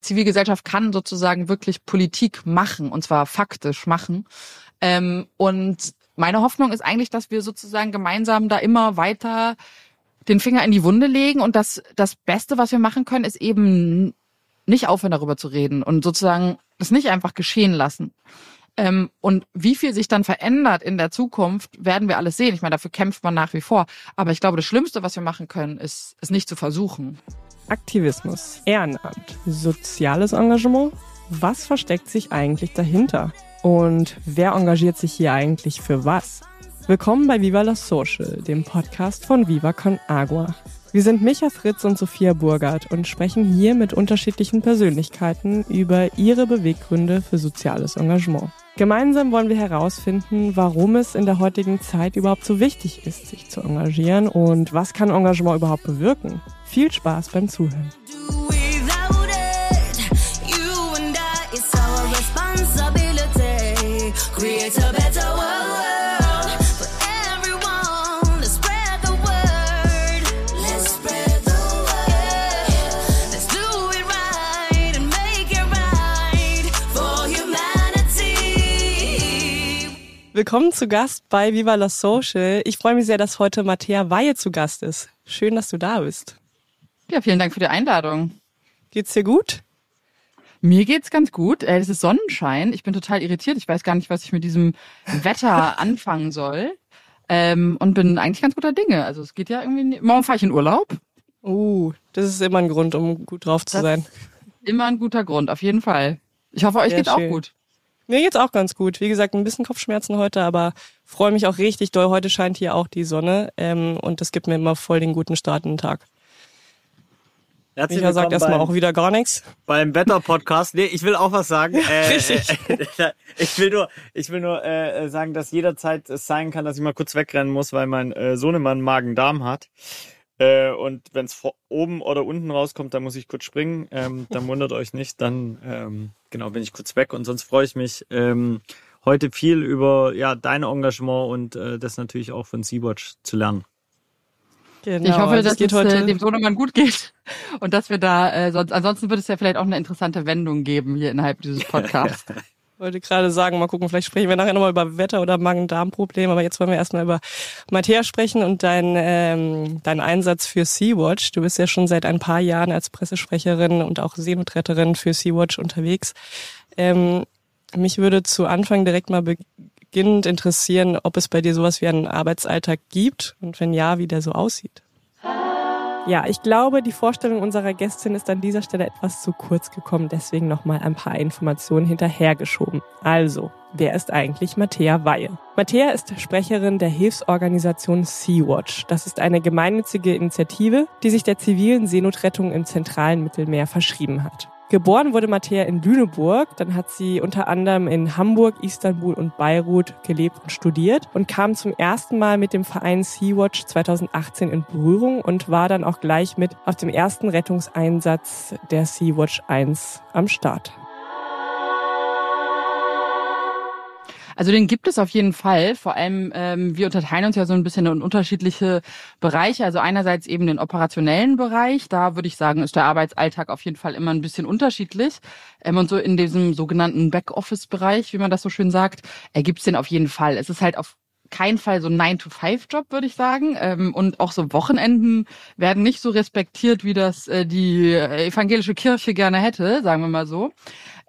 Zivilgesellschaft kann sozusagen wirklich Politik machen und zwar faktisch machen. Ähm, und meine Hoffnung ist eigentlich, dass wir sozusagen gemeinsam da immer weiter den Finger in die Wunde legen und das, das Beste, was wir machen können, ist eben nicht aufhören, darüber zu reden und sozusagen das nicht einfach geschehen lassen. Ähm, und wie viel sich dann verändert in der Zukunft, werden wir alles sehen. Ich meine, dafür kämpft man nach wie vor. Aber ich glaube, das Schlimmste, was wir machen können, ist, es nicht zu versuchen. Aktivismus, Ehrenamt, soziales Engagement. Was versteckt sich eigentlich dahinter? Und wer engagiert sich hier eigentlich für was? Willkommen bei Viva la Social, dem Podcast von Viva Con Agua. Wir sind Micha Fritz und Sophia Burgert und sprechen hier mit unterschiedlichen Persönlichkeiten über ihre Beweggründe für soziales Engagement. Gemeinsam wollen wir herausfinden, warum es in der heutigen Zeit überhaupt so wichtig ist, sich zu engagieren und was kann Engagement überhaupt bewirken. Viel Spaß beim Zuhören. Willkommen zu Gast bei Viva la Social. Ich freue mich sehr, dass heute Matthäa Weihe zu Gast ist. Schön, dass du da bist. Ja, vielen Dank für die Einladung. Geht's dir gut? Mir geht's ganz gut. Äh, es ist Sonnenschein. Ich bin total irritiert. Ich weiß gar nicht, was ich mit diesem Wetter anfangen soll. Ähm, und bin eigentlich ganz guter Dinge. Also es geht ja irgendwie. Morgen fahre ich in Urlaub. Uh, das ist immer ein Grund, um gut drauf zu das sein. Immer ein guter Grund, auf jeden Fall. Ich hoffe, euch Sehr geht's schön. auch gut. Mir geht's auch ganz gut. Wie gesagt, ein bisschen Kopfschmerzen heute, aber freue mich auch richtig doll. Heute scheint hier auch die Sonne ähm, und das gibt mir immer voll den guten Start in den Tag. Herzlich Micha sagt erstmal auch wieder gar nichts. Beim Wetter-Podcast. Nee, ich will auch was sagen. Äh, äh, ich will nur, ich will nur äh, sagen, dass jederzeit es sein kann, dass ich mal kurz wegrennen muss, weil mein äh, Sohnemann Magen-Darm hat. Äh, und wenn es oben oder unten rauskommt, dann muss ich kurz springen. Ähm, dann wundert euch nicht, dann ähm, genau bin ich kurz weg. Und sonst freue ich mich ähm, heute viel über ja dein Engagement und äh, das natürlich auch von Sea-Watch zu lernen. Genau, ich hoffe, also dass es heute äh, dem Sohnemann gut geht und dass wir da äh, sonst ansonsten wird es ja vielleicht auch eine interessante Wendung geben hier innerhalb dieses Podcasts. Wollte gerade sagen, mal gucken, vielleicht sprechen wir nachher nochmal über Wetter- oder Magen-Darm-Probleme, aber jetzt wollen wir erstmal über Matthäa sprechen und deinen ähm, dein Einsatz für Sea-Watch. Du bist ja schon seit ein paar Jahren als Pressesprecherin und auch Seenotretterin für Sea-Watch unterwegs. Ähm, mich würde zu Anfang direkt mal beginnend interessieren, ob es bei dir sowas wie einen Arbeitsalltag gibt und wenn ja, wie der so aussieht. Ja, ich glaube, die Vorstellung unserer Gästin ist an dieser Stelle etwas zu kurz gekommen, deswegen nochmal ein paar Informationen hinterhergeschoben. Also, wer ist eigentlich Matthäa Weihe? Matthäa ist Sprecherin der Hilfsorganisation Sea-Watch. Das ist eine gemeinnützige Initiative, die sich der zivilen Seenotrettung im zentralen Mittelmeer verschrieben hat. Geboren wurde Matthäa in Lüneburg, dann hat sie unter anderem in Hamburg, Istanbul und Beirut gelebt und studiert und kam zum ersten Mal mit dem Verein Sea-Watch 2018 in Berührung und war dann auch gleich mit auf dem ersten Rettungseinsatz der Sea-Watch 1 am Start. Also den gibt es auf jeden Fall. Vor allem, ähm, wir unterteilen uns ja so ein bisschen in unterschiedliche Bereiche. Also einerseits eben den operationellen Bereich. Da würde ich sagen, ist der Arbeitsalltag auf jeden Fall immer ein bisschen unterschiedlich. Ähm, und so in diesem sogenannten Backoffice-Bereich, wie man das so schön sagt, ergibt es den auf jeden Fall. Es ist halt auf kein Fall so ein 9-to-5-Job, würde ich sagen. Ähm, und auch so Wochenenden werden nicht so respektiert, wie das äh, die evangelische Kirche gerne hätte, sagen wir mal so.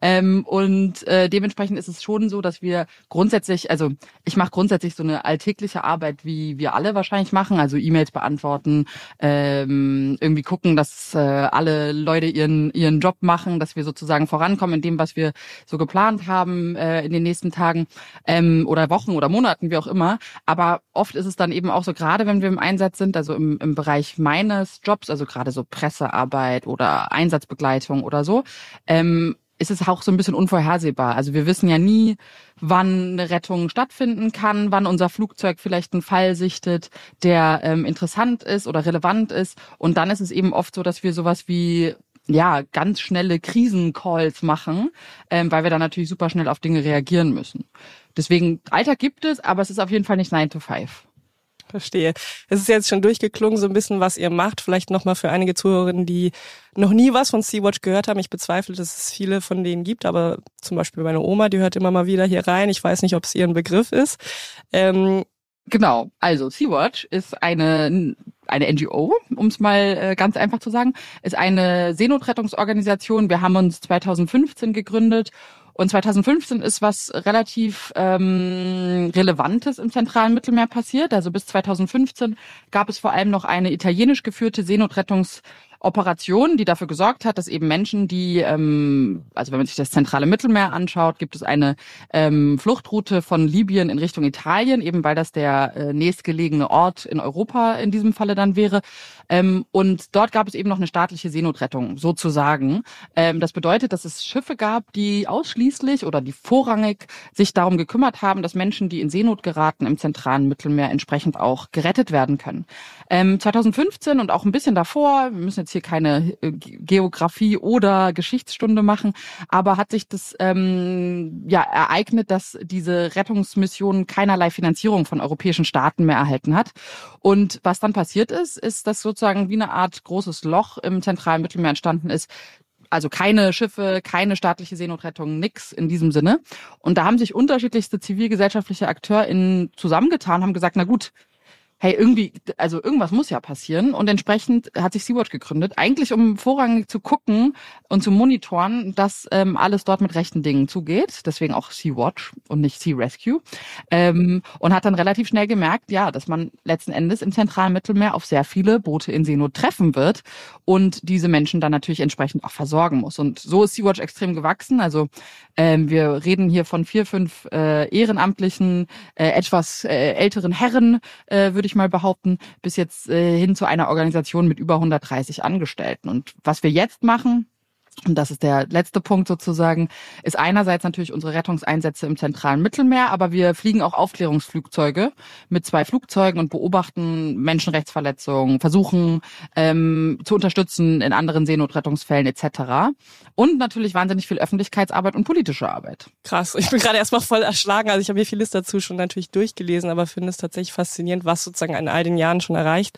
Ähm, und äh, dementsprechend ist es schon so, dass wir grundsätzlich, also ich mache grundsätzlich so eine alltägliche Arbeit, wie wir alle wahrscheinlich machen, also E-Mails beantworten, ähm, irgendwie gucken, dass äh, alle Leute ihren ihren Job machen, dass wir sozusagen vorankommen in dem, was wir so geplant haben äh, in den nächsten Tagen ähm, oder Wochen oder Monaten, wie auch immer. Aber oft ist es dann eben auch so, gerade wenn wir im Einsatz sind, also im, im Bereich meines Jobs, also gerade so Pressearbeit oder Einsatzbegleitung oder so, ähm, ist es auch so ein bisschen unvorhersehbar. Also wir wissen ja nie, wann eine Rettung stattfinden kann, wann unser Flugzeug vielleicht einen Fall sichtet, der ähm, interessant ist oder relevant ist. Und dann ist es eben oft so, dass wir sowas wie ja ganz schnelle Krisencalls machen, ähm, weil wir dann natürlich super schnell auf Dinge reagieren müssen. Deswegen Alltag gibt es, aber es ist auf jeden Fall nicht 9 to 5. Verstehe. Es ist jetzt schon durchgeklungen, so ein bisschen, was ihr macht. Vielleicht nochmal für einige Zuhörerinnen, die noch nie was von Sea-Watch gehört haben. Ich bezweifle, dass es viele von denen gibt, aber zum Beispiel meine Oma, die hört immer mal wieder hier rein. Ich weiß nicht, ob es ihr ein Begriff ist. Ähm, genau, also Sea-Watch ist eine eine NGO, um es mal äh, ganz einfach zu sagen, ist eine Seenotrettungsorganisation. Wir haben uns 2015 gegründet und 2015 ist was relativ ähm, Relevantes im zentralen Mittelmeer passiert. Also bis 2015 gab es vor allem noch eine italienisch geführte Seenotrettungs Operation, die dafür gesorgt hat, dass eben Menschen, die, ähm, also wenn man sich das zentrale Mittelmeer anschaut, gibt es eine ähm, Fluchtroute von Libyen in Richtung Italien, eben weil das der äh, nächstgelegene Ort in Europa in diesem Falle dann wäre. Ähm, und dort gab es eben noch eine staatliche Seenotrettung, sozusagen. Ähm, das bedeutet, dass es Schiffe gab, die ausschließlich oder die vorrangig sich darum gekümmert haben, dass Menschen, die in Seenot geraten, im zentralen Mittelmeer entsprechend auch gerettet werden können. Ähm, 2015 und auch ein bisschen davor, wir müssen jetzt hier keine äh, Geografie oder Geschichtsstunde machen, aber hat sich das ähm, ja ereignet, dass diese Rettungsmission keinerlei Finanzierung von europäischen Staaten mehr erhalten hat. Und was dann passiert ist, ist, dass sozusagen wie eine Art großes Loch im zentralen Mittelmeer entstanden ist, also keine Schiffe, keine staatliche Seenotrettung, nix in diesem Sinne. Und da haben sich unterschiedlichste zivilgesellschaftliche AkteurInnen zusammengetan, haben gesagt, na gut, hey, irgendwie, also irgendwas muss ja passieren. Und entsprechend hat sich Sea-Watch gegründet, eigentlich um vorrangig zu gucken und zu monitoren, dass ähm, alles dort mit rechten Dingen zugeht. Deswegen auch Sea-Watch und nicht Sea Rescue. Ähm, und hat dann relativ schnell gemerkt, ja, dass man letzten Endes im zentralen Mittelmeer auf sehr viele Boote in Seenot treffen wird und diese Menschen dann natürlich entsprechend auch versorgen muss. Und so ist Sea-Watch extrem gewachsen. Also ähm, wir reden hier von vier, fünf äh, ehrenamtlichen, äh, etwas äh, älteren Herren, äh, würde ich mal behaupten, bis jetzt äh, hin zu einer Organisation mit über 130 Angestellten. Und was wir jetzt machen, und das ist der letzte Punkt sozusagen, ist einerseits natürlich unsere Rettungseinsätze im zentralen Mittelmeer, aber wir fliegen auch Aufklärungsflugzeuge mit zwei Flugzeugen und beobachten Menschenrechtsverletzungen, versuchen ähm, zu unterstützen in anderen Seenotrettungsfällen etc. Und natürlich wahnsinnig viel Öffentlichkeitsarbeit und politische Arbeit. Krass, ich bin gerade erstmal voll erschlagen. Also ich habe hier vieles dazu schon natürlich durchgelesen, aber finde es tatsächlich faszinierend, was sozusagen in all den Jahren schon erreicht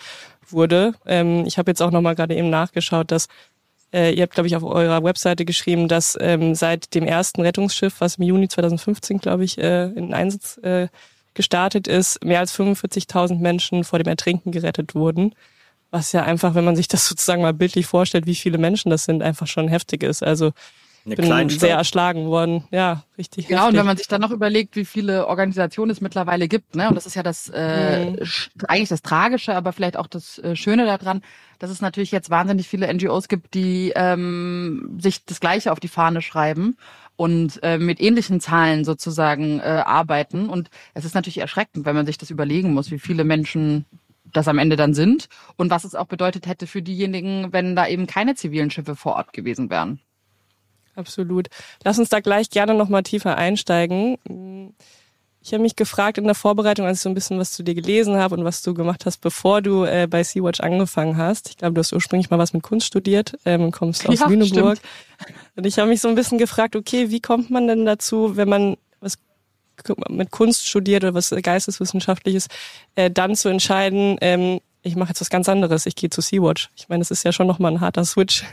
wurde. Ähm, ich habe jetzt auch nochmal gerade eben nachgeschaut, dass äh, ihr habt, glaube ich, auf eurer Webseite geschrieben, dass ähm, seit dem ersten Rettungsschiff, was im Juni 2015, glaube ich, äh, in Einsatz äh, gestartet ist, mehr als 45.000 Menschen vor dem Ertrinken gerettet wurden. Was ja einfach, wenn man sich das sozusagen mal bildlich vorstellt, wie viele Menschen das sind, einfach schon heftig ist. Also eine bin Kleinstadt. sehr erschlagen worden. Ja, richtig. Ja, heftig. und wenn man sich dann noch überlegt, wie viele Organisationen es mittlerweile gibt, ne, und das ist ja das äh, mhm. eigentlich das Tragische, aber vielleicht auch das äh, Schöne daran, dass es natürlich jetzt wahnsinnig viele NGOs gibt, die ähm, sich das Gleiche auf die Fahne schreiben und äh, mit ähnlichen Zahlen sozusagen äh, arbeiten. Und es ist natürlich erschreckend, wenn man sich das überlegen muss, wie viele Menschen das am Ende dann sind und was es auch bedeutet hätte für diejenigen, wenn da eben keine zivilen Schiffe vor Ort gewesen wären. Absolut. Lass uns da gleich gerne nochmal tiefer einsteigen. Ich habe mich gefragt in der Vorbereitung, als ich so ein bisschen was zu dir gelesen habe und was du gemacht hast, bevor du äh, bei Sea-Watch angefangen hast. Ich glaube, du hast ursprünglich mal was mit Kunst studiert ähm, kommst aus ja, Lüneburg. Stimmt. Und ich habe mich so ein bisschen gefragt, okay, wie kommt man denn dazu, wenn man was mit Kunst studiert oder was Geisteswissenschaftliches, äh, dann zu entscheiden, ähm, ich mache jetzt was ganz anderes, ich gehe zu Sea-Watch. Ich meine, das ist ja schon nochmal ein harter Switch.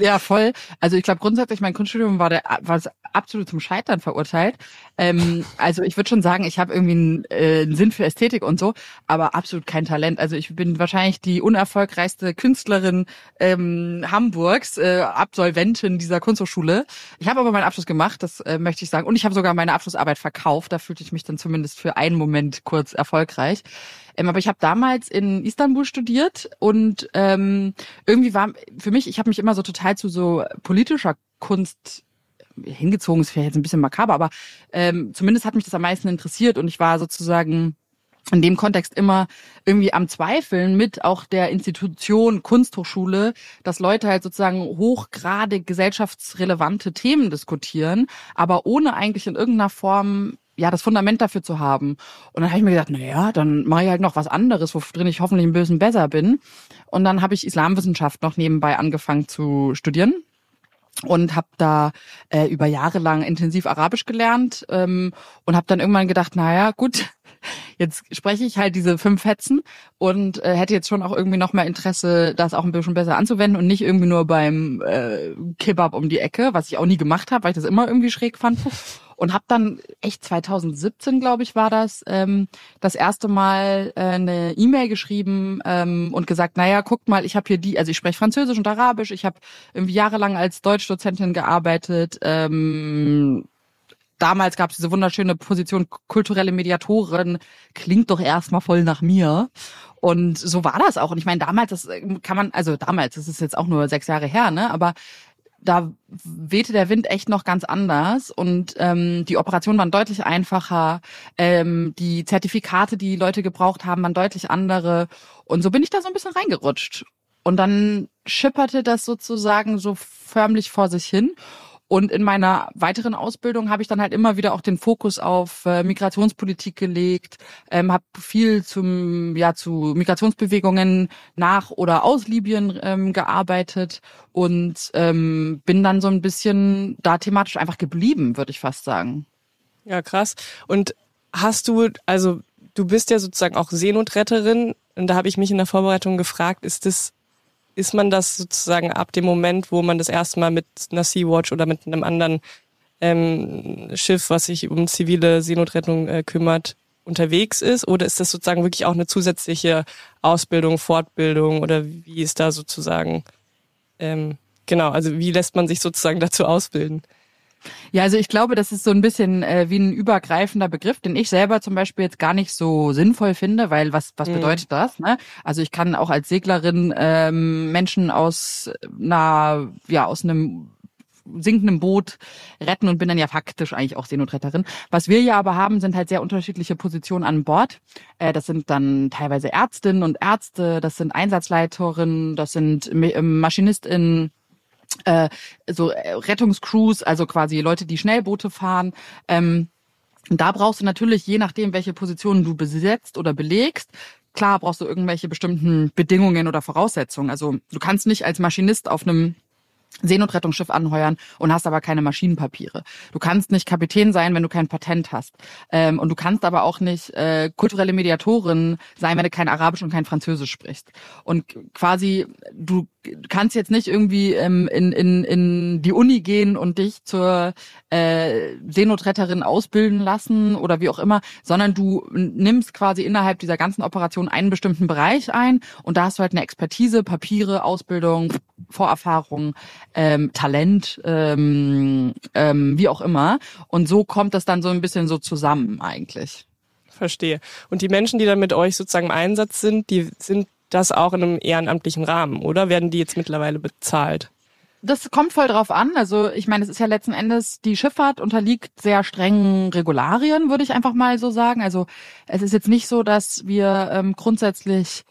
Ja, voll. Also ich glaube grundsätzlich, mein Kunststudium war der war absolut zum Scheitern verurteilt. Ähm, also ich würde schon sagen, ich habe irgendwie einen, äh, einen Sinn für Ästhetik und so, aber absolut kein Talent. Also ich bin wahrscheinlich die unerfolgreichste Künstlerin ähm, Hamburgs, äh, Absolventin dieser Kunsthochschule. Ich habe aber meinen Abschluss gemacht, das äh, möchte ich sagen. Und ich habe sogar meine Abschlussarbeit verkauft. Da fühlte ich mich dann zumindest für einen Moment kurz erfolgreich. Ähm, aber ich habe damals in Istanbul studiert und ähm, irgendwie war für mich, ich habe mich immer so total zu so politischer Kunst hingezogen, ist vielleicht jetzt ein bisschen makaber, aber ähm, zumindest hat mich das am meisten interessiert und ich war sozusagen in dem Kontext immer irgendwie am Zweifeln mit auch der Institution Kunsthochschule, dass Leute halt sozusagen hochgradig gesellschaftsrelevante Themen diskutieren, aber ohne eigentlich in irgendeiner Form ja, das Fundament dafür zu haben. Und dann habe ich mir gedacht, na ja, dann mache ich halt noch was anderes, worin ich hoffentlich ein bisschen besser bin. Und dann habe ich Islamwissenschaft noch nebenbei angefangen zu studieren und habe da äh, über Jahre lang intensiv Arabisch gelernt ähm, und habe dann irgendwann gedacht, naja, gut, jetzt spreche ich halt diese fünf Fetzen und äh, hätte jetzt schon auch irgendwie noch mal Interesse, das auch ein bisschen besser anzuwenden und nicht irgendwie nur beim äh, Kebab um die Ecke, was ich auch nie gemacht habe, weil ich das immer irgendwie schräg fand und habe dann echt 2017, glaube ich, war das, ähm, das erste Mal äh, eine E-Mail geschrieben ähm, und gesagt, naja, guckt mal, ich habe hier die, also ich spreche Französisch und Arabisch, ich habe irgendwie jahrelang als Deutschdozentin gearbeitet. Ähm, damals gab es diese wunderschöne Position kulturelle Mediatorin, klingt doch erstmal voll nach mir. Und so war das auch. Und ich meine, damals, das kann man, also damals, das ist jetzt auch nur sechs Jahre her, ne? Aber da wehte der Wind echt noch ganz anders und ähm, die Operationen waren deutlich einfacher. Ähm, die Zertifikate, die Leute gebraucht haben, waren deutlich andere. Und so bin ich da so ein bisschen reingerutscht. Und dann schipperte das sozusagen so förmlich vor sich hin. Und in meiner weiteren Ausbildung habe ich dann halt immer wieder auch den Fokus auf äh, Migrationspolitik gelegt, ähm, habe viel zum ja zu Migrationsbewegungen nach oder aus Libyen ähm, gearbeitet und ähm, bin dann so ein bisschen da thematisch einfach geblieben, würde ich fast sagen. Ja, krass. Und hast du also du bist ja sozusagen auch Seenotretterin und da habe ich mich in der Vorbereitung gefragt, ist das ist man das sozusagen ab dem Moment, wo man das erste Mal mit einer Sea-Watch oder mit einem anderen ähm, Schiff, was sich um zivile Seenotrettung äh, kümmert, unterwegs ist? Oder ist das sozusagen wirklich auch eine zusätzliche Ausbildung, Fortbildung oder wie ist da sozusagen, ähm, genau, also wie lässt man sich sozusagen dazu ausbilden? Ja, also ich glaube, das ist so ein bisschen äh, wie ein übergreifender Begriff, den ich selber zum Beispiel jetzt gar nicht so sinnvoll finde, weil was was mhm. bedeutet das? Ne? Also ich kann auch als Seglerin ähm, Menschen aus einer ja aus einem sinkenden Boot retten und bin dann ja faktisch eigentlich auch Seenotretterin. Was wir ja aber haben, sind halt sehr unterschiedliche Positionen an Bord. Äh, das sind dann teilweise Ärztinnen und Ärzte, das sind Einsatzleiterinnen, das sind Maschinistinnen, äh, so äh, Rettungscrews, also quasi Leute, die Schnellboote fahren. Ähm, und da brauchst du natürlich, je nachdem, welche Positionen du besetzt oder belegst, klar brauchst du irgendwelche bestimmten Bedingungen oder Voraussetzungen. Also du kannst nicht als Maschinist auf einem Seenotrettungsschiff anheuern und hast aber keine Maschinenpapiere. Du kannst nicht Kapitän sein, wenn du kein Patent hast. Ähm, und du kannst aber auch nicht äh, kulturelle Mediatorin sein, wenn du kein Arabisch und kein Französisch sprichst. Und quasi, du kannst jetzt nicht irgendwie ähm, in, in, in die Uni gehen und dich zur äh, Seenotretterin ausbilden lassen oder wie auch immer, sondern du nimmst quasi innerhalb dieser ganzen Operation einen bestimmten Bereich ein und da hast du halt eine Expertise, Papiere, Ausbildung, Vorerfahrung, ähm, Talent, ähm, ähm, wie auch immer. Und so kommt das dann so ein bisschen so zusammen eigentlich. Verstehe. Und die Menschen, die dann mit euch sozusagen im Einsatz sind, die sind das auch in einem ehrenamtlichen Rahmen, oder? Werden die jetzt mittlerweile bezahlt? Das kommt voll drauf an. Also ich meine, es ist ja letzten Endes, die Schifffahrt unterliegt sehr strengen Regularien, würde ich einfach mal so sagen. Also es ist jetzt nicht so, dass wir ähm, grundsätzlich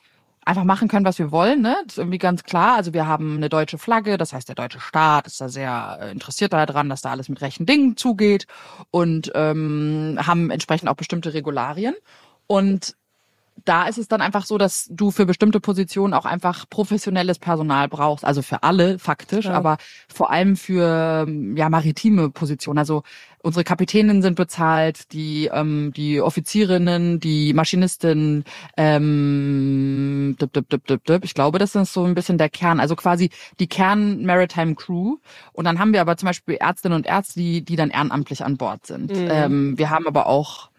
einfach machen können, was wir wollen. Ne? Das ist irgendwie ganz klar. Also wir haben eine deutsche Flagge, das heißt, der deutsche Staat ist da sehr äh, interessiert daran, dass da alles mit rechten Dingen zugeht und ähm, haben entsprechend auch bestimmte Regularien. Und da ist es dann einfach so, dass du für bestimmte Positionen auch einfach professionelles Personal brauchst. Also für alle faktisch, ja. aber vor allem für ja maritime Positionen. Also unsere Kapitäninnen sind bezahlt, die ähm, die Offizierinnen, die Maschinistinnen. Ähm, dip, dip, dip, dip, dip. Ich glaube, das ist so ein bisschen der Kern. Also quasi die Kern Maritime Crew. Und dann haben wir aber zum Beispiel Ärztinnen und Ärzte, die die dann ehrenamtlich an Bord sind. Mhm. Ähm, wir haben aber auch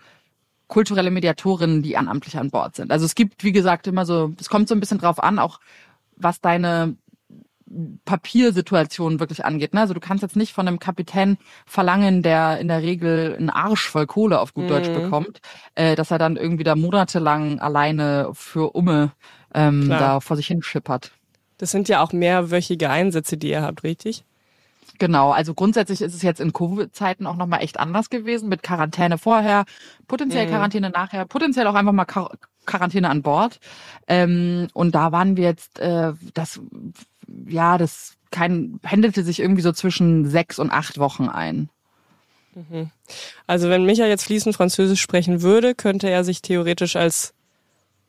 kulturelle Mediatorinnen, die ehrenamtlich an Bord sind. Also es gibt, wie gesagt, immer so, es kommt so ein bisschen drauf an, auch was deine Papiersituation wirklich angeht. Ne? Also du kannst jetzt nicht von einem Kapitän verlangen, der in der Regel einen Arsch voll Kohle auf gut mhm. Deutsch bekommt, äh, dass er dann irgendwie da monatelang alleine für Umme ähm, da vor sich hin schippert. Das sind ja auch mehrwöchige Einsätze, die ihr habt, richtig? Genau, also grundsätzlich ist es jetzt in Covid-Zeiten auch nochmal echt anders gewesen, mit Quarantäne vorher, potenziell mhm. Quarantäne nachher, potenziell auch einfach mal Quar Quarantäne an Bord. Ähm, und da waren wir jetzt, äh, das, ja, das kein, pendelte sich irgendwie so zwischen sechs und acht Wochen ein. Mhm. Also wenn Micha jetzt fließend Französisch sprechen würde, könnte er sich theoretisch als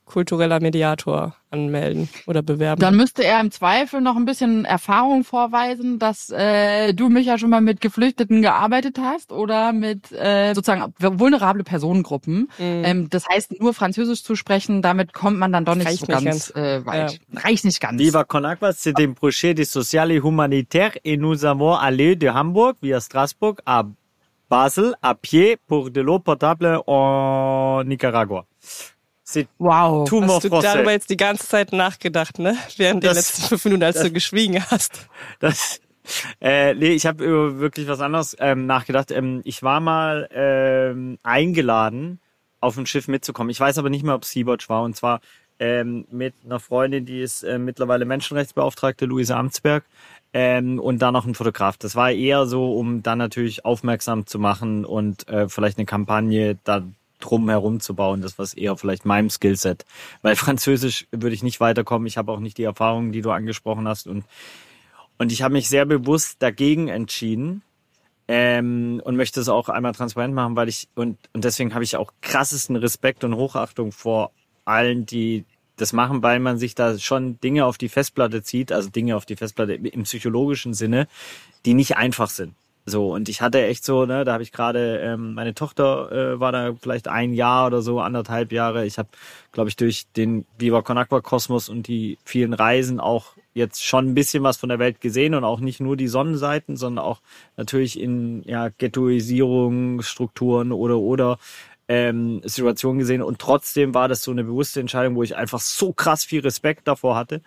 kultureller Mediator anmelden oder bewerben. Dann müsste er im Zweifel noch ein bisschen Erfahrung vorweisen, dass äh, du mich ja schon mal mit Geflüchteten gearbeitet hast oder mit äh, sozusagen vulnerable Personengruppen. Mhm. Ähm, das heißt, nur Französisch zu sprechen, damit kommt man dann doch nicht Reicht so nicht ganz, ganz. Äh, weit. Ja. Reicht nicht ganz. Viva Con Agua, c'est un projet de social et humanitaire et nous avons allé de Hamburg via Strasbourg à Basel à pied pour de l'eau potable en Nicaragua. C'est wow. Tout hast du darüber jetzt die ganze Zeit nachgedacht, ne? Während das, der letzten fünf Minuten, als das, du geschwiegen hast. Das, äh, nee, ich habe über wirklich was anderes ähm, nachgedacht. Ähm, ich war mal ähm, eingeladen, auf ein Schiff mitzukommen. Ich weiß aber nicht mehr, ob Sea-Watch war. Und zwar ähm, mit einer Freundin, die ist äh, mittlerweile Menschenrechtsbeauftragte, Luise Amtsberg. Ähm, und dann noch ein Fotograf. Das war eher so, um dann natürlich aufmerksam zu machen und äh, vielleicht eine Kampagne da drum herum zu bauen. Das was eher vielleicht meinem Skillset. Weil Französisch würde ich nicht weiterkommen. Ich habe auch nicht die Erfahrungen, die du angesprochen hast. Und, und ich habe mich sehr bewusst dagegen entschieden. Ähm, und möchte es auch einmal transparent machen, weil ich, und, und deswegen habe ich auch krassesten Respekt und Hochachtung vor allen, die das machen, weil man sich da schon Dinge auf die Festplatte zieht, also Dinge auf die Festplatte im psychologischen Sinne, die nicht einfach sind. So, und ich hatte echt so, ne, da habe ich gerade, ähm, meine Tochter äh, war da vielleicht ein Jahr oder so, anderthalb Jahre. Ich habe, glaube ich, durch den Viva Con Kosmos und die vielen Reisen auch jetzt schon ein bisschen was von der Welt gesehen und auch nicht nur die Sonnenseiten, sondern auch natürlich in ja, Ghettoisierung, Strukturen oder oder ähm, Situationen gesehen. Und trotzdem war das so eine bewusste Entscheidung, wo ich einfach so krass viel Respekt davor hatte,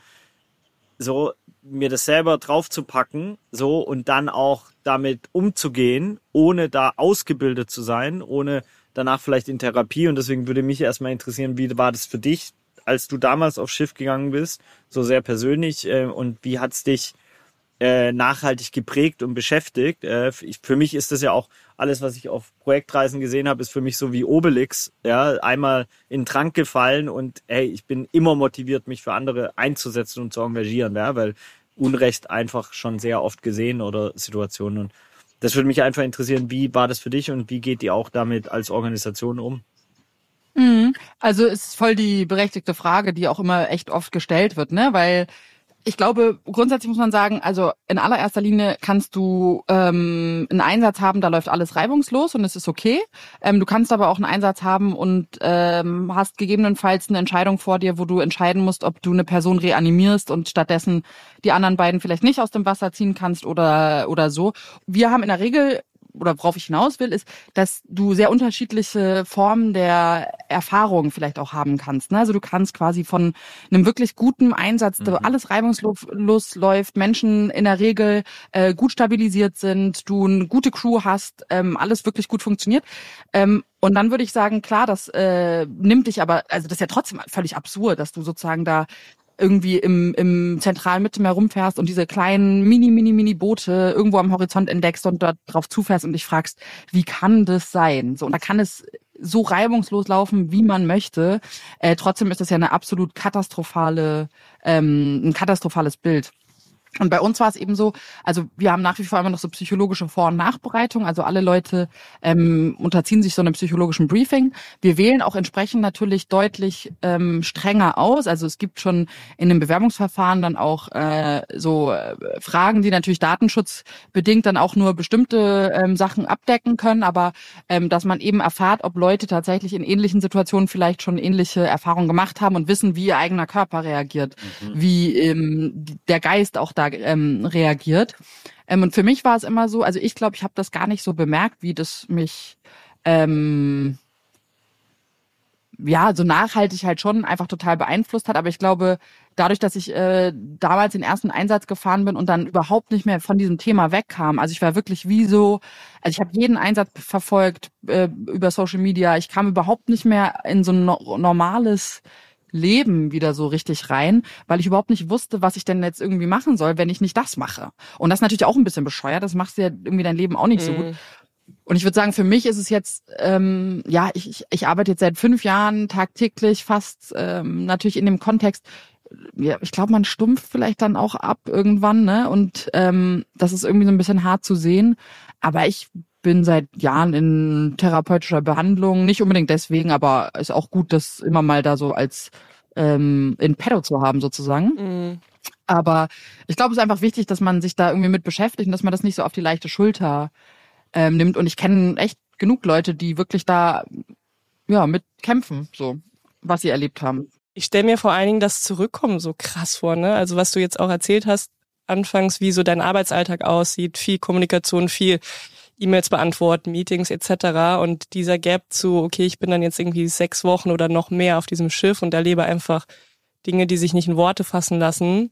so mir das selber draufzupacken, so und dann auch damit umzugehen, ohne da ausgebildet zu sein, ohne danach vielleicht in Therapie. Und deswegen würde mich erstmal interessieren, wie war das für dich, als du damals aufs Schiff gegangen bist, so sehr persönlich äh, und wie hat's dich äh, nachhaltig geprägt und beschäftigt. Äh, für mich ist das ja auch alles, was ich auf Projektreisen gesehen habe, ist für mich so wie Obelix. Ja, einmal in den Trank gefallen und hey, ich bin immer motiviert, mich für andere einzusetzen und zu engagieren, ja, weil Unrecht einfach schon sehr oft gesehen oder Situationen. Und das würde mich einfach interessieren, wie war das für dich und wie geht ihr auch damit als Organisation um? Mhm. Also ist voll die berechtigte Frage, die auch immer echt oft gestellt wird, ne? Weil ich glaube, grundsätzlich muss man sagen, also in allererster Linie kannst du ähm, einen Einsatz haben, da läuft alles reibungslos und es ist okay. Ähm, du kannst aber auch einen Einsatz haben und ähm, hast gegebenenfalls eine Entscheidung vor dir, wo du entscheiden musst, ob du eine Person reanimierst und stattdessen die anderen beiden vielleicht nicht aus dem Wasser ziehen kannst oder oder so. Wir haben in der Regel oder worauf ich hinaus will, ist, dass du sehr unterschiedliche Formen der Erfahrung vielleicht auch haben kannst. Ne? Also du kannst quasi von einem wirklich guten Einsatz, mhm. alles reibungslos läuft, Menschen in der Regel äh, gut stabilisiert sind, du eine gute Crew hast, ähm, alles wirklich gut funktioniert. Ähm, und dann würde ich sagen, klar, das äh, nimmt dich aber, also das ist ja trotzdem völlig absurd, dass du sozusagen da irgendwie im, im zentralen Mittelmeer rumfährst und diese kleinen mini, mini, mini Boote irgendwo am Horizont entdeckst und dort drauf zufährst und dich fragst, wie kann das sein? So, und da kann es so reibungslos laufen, wie man möchte. Äh, trotzdem ist das ja eine absolut katastrophale, ähm, ein katastrophales Bild. Und bei uns war es eben so, also wir haben nach wie vor immer noch so psychologische Vor- und Nachbereitung. Also alle Leute ähm, unterziehen sich so einem psychologischen Briefing. Wir wählen auch entsprechend natürlich deutlich ähm, strenger aus. Also es gibt schon in dem Bewerbungsverfahren dann auch äh, so äh, Fragen, die natürlich datenschutzbedingt dann auch nur bestimmte ähm, Sachen abdecken können, aber ähm, dass man eben erfahrt, ob Leute tatsächlich in ähnlichen Situationen vielleicht schon ähnliche Erfahrungen gemacht haben und wissen, wie ihr eigener Körper reagiert, mhm. wie ähm, der Geist auch da ähm, reagiert. Ähm, und für mich war es immer so, also ich glaube, ich habe das gar nicht so bemerkt, wie das mich ähm, ja so nachhaltig halt schon einfach total beeinflusst hat. Aber ich glaube, dadurch, dass ich äh, damals den ersten Einsatz gefahren bin und dann überhaupt nicht mehr von diesem Thema wegkam, also ich war wirklich wie so, also ich habe jeden Einsatz verfolgt äh, über Social Media. Ich kam überhaupt nicht mehr in so ein no normales Leben wieder so richtig rein, weil ich überhaupt nicht wusste, was ich denn jetzt irgendwie machen soll, wenn ich nicht das mache. Und das ist natürlich auch ein bisschen bescheuert. Das macht ja irgendwie dein Leben auch nicht mhm. so gut. Mhm. Und ich würde sagen, für mich ist es jetzt, ähm, ja, ich, ich, ich arbeite jetzt seit fünf Jahren tagtäglich fast ähm, natürlich in dem Kontext, ja, ich glaube, man stumpft vielleicht dann auch ab irgendwann, ne? Und ähm, das ist irgendwie so ein bisschen hart zu sehen. Aber ich bin seit Jahren in therapeutischer Behandlung, nicht unbedingt deswegen, aber ist auch gut, das immer mal da so als ähm, in Pedo zu haben sozusagen. Mhm. Aber ich glaube, es ist einfach wichtig, dass man sich da irgendwie mit beschäftigt und dass man das nicht so auf die leichte Schulter ähm, nimmt. Und ich kenne echt genug Leute, die wirklich da ja mit kämpfen, so was sie erlebt haben. Ich stelle mir vor allen Dingen das Zurückkommen so krass vor, ne? Also was du jetzt auch erzählt hast, anfangs, wie so dein Arbeitsalltag aussieht, viel Kommunikation, viel E-Mails beantworten, Meetings etc. Und dieser Gap zu, okay, ich bin dann jetzt irgendwie sechs Wochen oder noch mehr auf diesem Schiff und erlebe einfach Dinge, die sich nicht in Worte fassen lassen.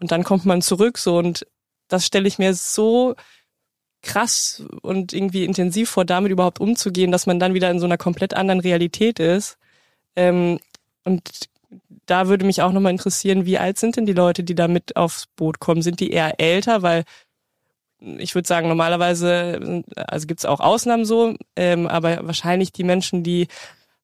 Und dann kommt man zurück so und das stelle ich mir so krass und irgendwie intensiv vor, damit überhaupt umzugehen, dass man dann wieder in so einer komplett anderen Realität ist. Ähm, und da würde mich auch nochmal interessieren, wie alt sind denn die Leute, die da mit aufs Boot kommen? Sind die eher älter? Weil ich würde sagen, normalerweise, also gibt es auch Ausnahmen so, ähm, aber wahrscheinlich die Menschen, die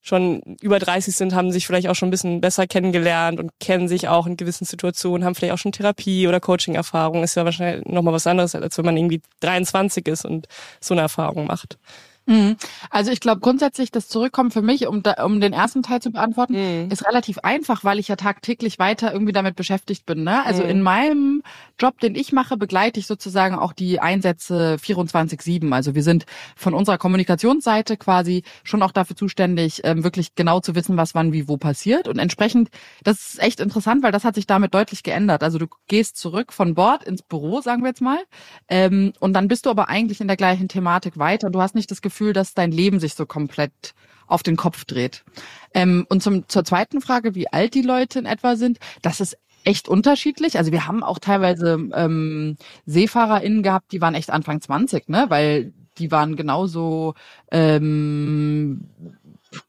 schon über 30 sind, haben sich vielleicht auch schon ein bisschen besser kennengelernt und kennen sich auch in gewissen Situationen, haben vielleicht auch schon Therapie oder Coaching-Erfahrung. Ist ja wahrscheinlich nochmal was anderes, als wenn man irgendwie 23 ist und so eine Erfahrung macht. Mhm. Also ich glaube grundsätzlich, das Zurückkommen für mich, um, da, um den ersten Teil zu beantworten, mhm. ist relativ einfach, weil ich ja tagtäglich weiter irgendwie damit beschäftigt bin. Ne? Also mhm. in meinem Job, den ich mache, begleite ich sozusagen auch die Einsätze 24-7. Also wir sind von unserer Kommunikationsseite quasi schon auch dafür zuständig, ähm, wirklich genau zu wissen, was wann wie wo passiert. Und entsprechend, das ist echt interessant, weil das hat sich damit deutlich geändert. Also du gehst zurück von Bord ins Büro, sagen wir jetzt mal, ähm, und dann bist du aber eigentlich in der gleichen Thematik weiter. Du hast nicht das Gefühl, Gefühl, dass dein Leben sich so komplett auf den Kopf dreht. Ähm, und zum, zur zweiten Frage, wie alt die Leute in etwa sind, das ist echt unterschiedlich. Also wir haben auch teilweise ähm, SeefahrerInnen gehabt, die waren echt Anfang 20, ne? Weil die waren genauso ähm,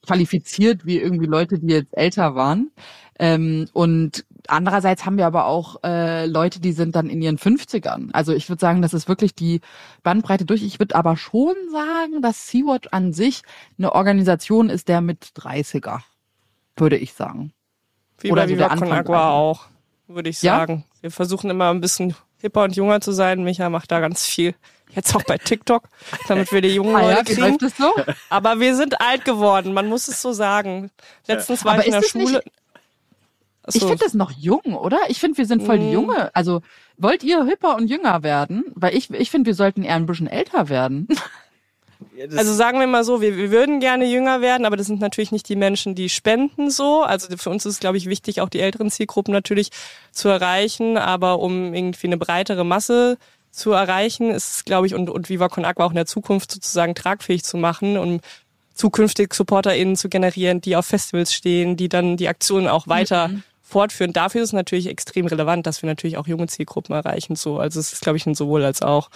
qualifiziert wie irgendwie Leute, die jetzt älter waren. Ähm, und andererseits haben wir aber auch äh, Leute, die sind dann in ihren 50ern. Also ich würde sagen, das ist wirklich die Bandbreite durch. Ich würde aber schon sagen, dass Sea-Watch an sich eine Organisation ist, der mit 30er, würde ich sagen. Wie Oder bei Viva Con Agua auch, würde ich sagen. Ja? Wir versuchen immer ein bisschen hipper und junger zu sein. Micha macht da ganz viel. Jetzt auch bei TikTok, damit wir die jungen ah, Leute ja, kriegen. So? Aber wir sind alt geworden, man muss es so sagen. Letztens war aber ich in der Schule. Nicht, so. Ich finde das noch jung, oder? Ich finde, wir sind voll die mm. Junge. Also wollt ihr hipper und jünger werden? Weil ich, ich finde, wir sollten eher ein bisschen älter werden. also sagen wir mal so, wir, wir würden gerne jünger werden, aber das sind natürlich nicht die Menschen, die spenden so. Also für uns ist es, glaube ich, wichtig, auch die älteren Zielgruppen natürlich zu erreichen. Aber um irgendwie eine breitere Masse zu erreichen, ist es, glaube ich, und, und Viva Con Aqua auch in der Zukunft sozusagen tragfähig zu machen, um zukünftig SupporterInnen zu generieren, die auf Festivals stehen, die dann die Aktionen auch weiter mhm fortführen. Dafür ist es natürlich extrem relevant, dass wir natürlich auch junge Zielgruppen erreichen. So, also es ist, glaube ich, ein sowohl als auch.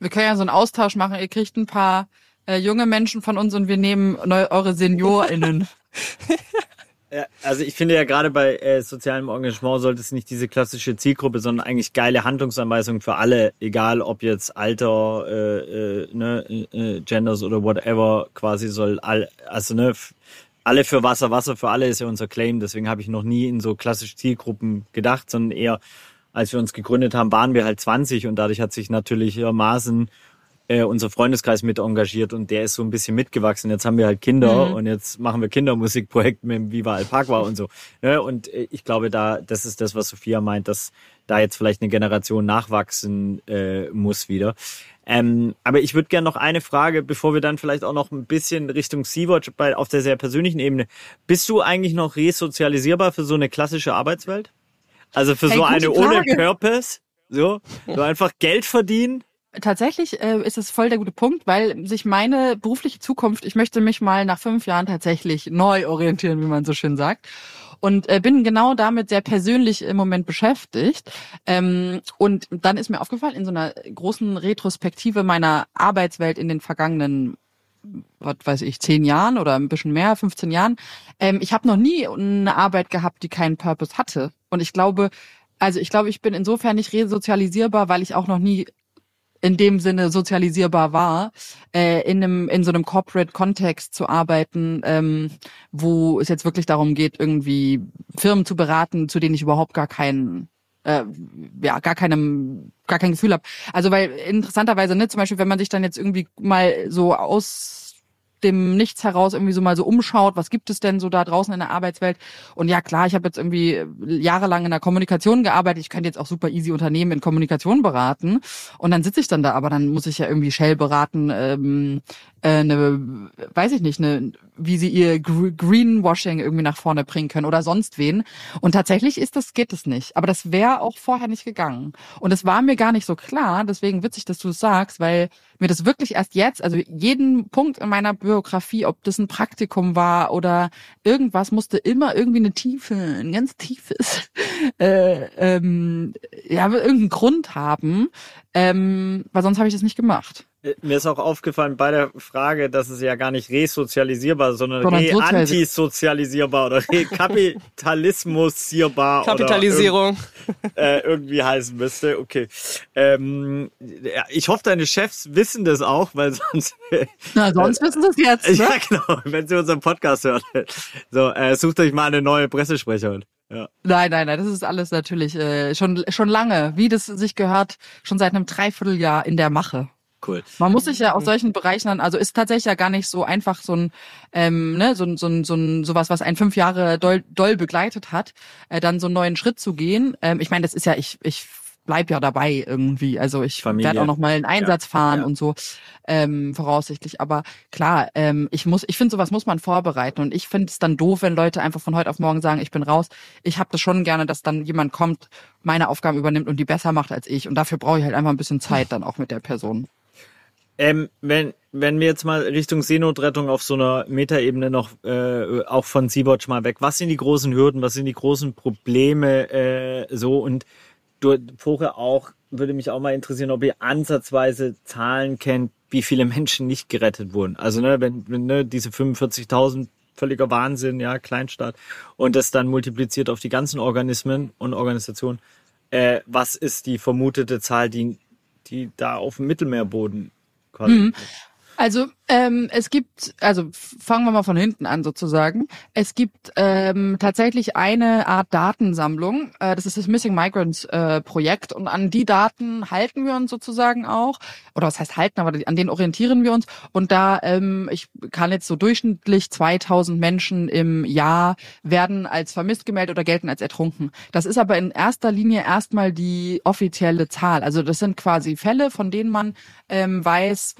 Wir können ja so einen Austausch machen. Ihr kriegt ein paar äh, junge Menschen von uns und wir nehmen neu, eure SeniorInnen. Ja, also ich finde ja gerade bei äh, sozialem Engagement sollte es nicht diese klassische Zielgruppe, sondern eigentlich geile Handlungsanweisungen für alle, egal ob jetzt Alter, äh, äh, ne, äh, Genders oder whatever, quasi soll all, also ne, alle für Wasser, Wasser für alle ist ja unser Claim. Deswegen habe ich noch nie in so klassische Zielgruppen gedacht, sondern eher, als wir uns gegründet haben, waren wir halt 20 und dadurch hat sich natürlich Maßen äh, unser Freundeskreis mit engagiert und der ist so ein bisschen mitgewachsen. Jetzt haben wir halt Kinder mhm. und jetzt machen wir Kindermusikprojekt mit dem Viva Alpagua und so. Ne? Und äh, ich glaube, da das ist das, was Sophia meint, dass da jetzt vielleicht eine Generation nachwachsen äh, muss wieder. Ähm, aber ich würde gerne noch eine Frage, bevor wir dann vielleicht auch noch ein bisschen Richtung Sea-Watch bei, auf der sehr persönlichen Ebene. Bist du eigentlich noch resozialisierbar für so eine klassische Arbeitswelt? Also für hey, so eine Frage. ohne Purpose? So, so einfach Geld verdienen? Tatsächlich äh, ist es voll der gute Punkt, weil sich meine berufliche Zukunft, ich möchte mich mal nach fünf Jahren tatsächlich neu orientieren, wie man so schön sagt und äh, bin genau damit sehr persönlich im Moment beschäftigt. Ähm, und dann ist mir aufgefallen, in so einer großen Retrospektive meiner Arbeitswelt in den vergangenen was weiß ich, zehn Jahren oder ein bisschen mehr, 15 Jahren. Ähm, ich habe noch nie eine Arbeit gehabt, die keinen Purpose hatte. Und ich glaube, also ich glaube, ich bin insofern nicht resozialisierbar, weil ich auch noch nie in dem Sinne sozialisierbar war, äh, in einem in so einem Corporate-Kontext zu arbeiten, ähm, wo es jetzt wirklich darum geht, irgendwie Firmen zu beraten, zu denen ich überhaupt gar keinen äh, ja gar keinem gar kein Gefühl habe. Also weil interessanterweise ne, zum Beispiel wenn man sich dann jetzt irgendwie mal so aus dem Nichts heraus irgendwie so mal so umschaut, was gibt es denn so da draußen in der Arbeitswelt? Und ja, klar, ich habe jetzt irgendwie jahrelang in der Kommunikation gearbeitet. Ich könnte jetzt auch super easy Unternehmen in Kommunikation beraten. Und dann sitze ich dann da, aber dann muss ich ja irgendwie Shell beraten, ähm, äh, eine, weiß ich nicht, eine, wie sie ihr Greenwashing irgendwie nach vorne bringen können oder sonst wen. Und tatsächlich ist das, geht es nicht. Aber das wäre auch vorher nicht gegangen. Und es war mir gar nicht so klar, deswegen witzig, dass du es sagst, weil mir das wirklich erst jetzt, also jeden Punkt in meiner Biografie, ob das ein Praktikum war oder irgendwas, musste immer irgendwie eine Tiefe, ein ganz tiefes, äh, ähm, ja, irgendeinen Grund haben, ähm, weil sonst habe ich das nicht gemacht. Äh, mir ist auch aufgefallen bei der Frage, dass es ja gar nicht resozialisierbar, sondern re-antisozialisierbar oder rekapitalismusierbar Kapitalisierung oder äh, irgendwie heißen müsste. Okay. Ähm, ja, ich hoffe, deine Chefs wissen das auch, weil sonst. Na, sonst wissen sie es jetzt. Ne? Ja, genau. Wenn sie unseren Podcast hören. So, äh, sucht euch mal eine neue Pressesprecherin. Ja. Nein, nein, nein, das ist alles natürlich äh, schon schon lange, wie das sich gehört, schon seit einem Dreivierteljahr in der Mache. Cool. Man muss sich ja aus solchen Bereichen dann, also ist tatsächlich ja gar nicht so einfach so ein, ähm, ne, so, so, so, so sowas, was einen fünf Jahre doll, doll begleitet hat, äh, dann so einen neuen Schritt zu gehen. Ähm, ich meine, das ist ja, ich, ich bleib ja dabei irgendwie. Also ich werde auch noch mal einen Einsatz ja, fahren ja. und so ähm, voraussichtlich. Aber klar, ähm, ich muss, ich finde, sowas muss man vorbereiten und ich finde es dann doof, wenn Leute einfach von heute auf morgen sagen, ich bin raus. Ich habe das schon gerne, dass dann jemand kommt, meine Aufgaben übernimmt und die besser macht als ich. Und dafür brauche ich halt einfach ein bisschen Zeit dann auch mit der Person. Ähm, wenn, wenn wir jetzt mal Richtung Seenotrettung auf so einer Metaebene noch äh, auch von Sea-Watch mal weg, was sind die großen Hürden, was sind die großen Probleme äh, so? Und du vorher auch, würde mich auch mal interessieren, ob ihr ansatzweise Zahlen kennt, wie viele Menschen nicht gerettet wurden. Also ne, wenn, wenn ne, diese 45.000 völliger Wahnsinn, ja, Kleinstaat und das dann multipliziert auf die ganzen Organismen und Organisationen, äh, was ist die vermutete Zahl, die, die da auf dem Mittelmeerboden quasi mhm. Also ähm, es gibt, also fangen wir mal von hinten an sozusagen. Es gibt ähm, tatsächlich eine Art Datensammlung. Äh, das ist das Missing Migrants äh, Projekt und an die Daten halten wir uns sozusagen auch. Oder was heißt halten, aber an denen orientieren wir uns. Und da, ähm, ich kann jetzt so durchschnittlich 2000 Menschen im Jahr werden als vermisst gemeldet oder gelten als ertrunken. Das ist aber in erster Linie erstmal die offizielle Zahl. Also das sind quasi Fälle, von denen man ähm, weiß,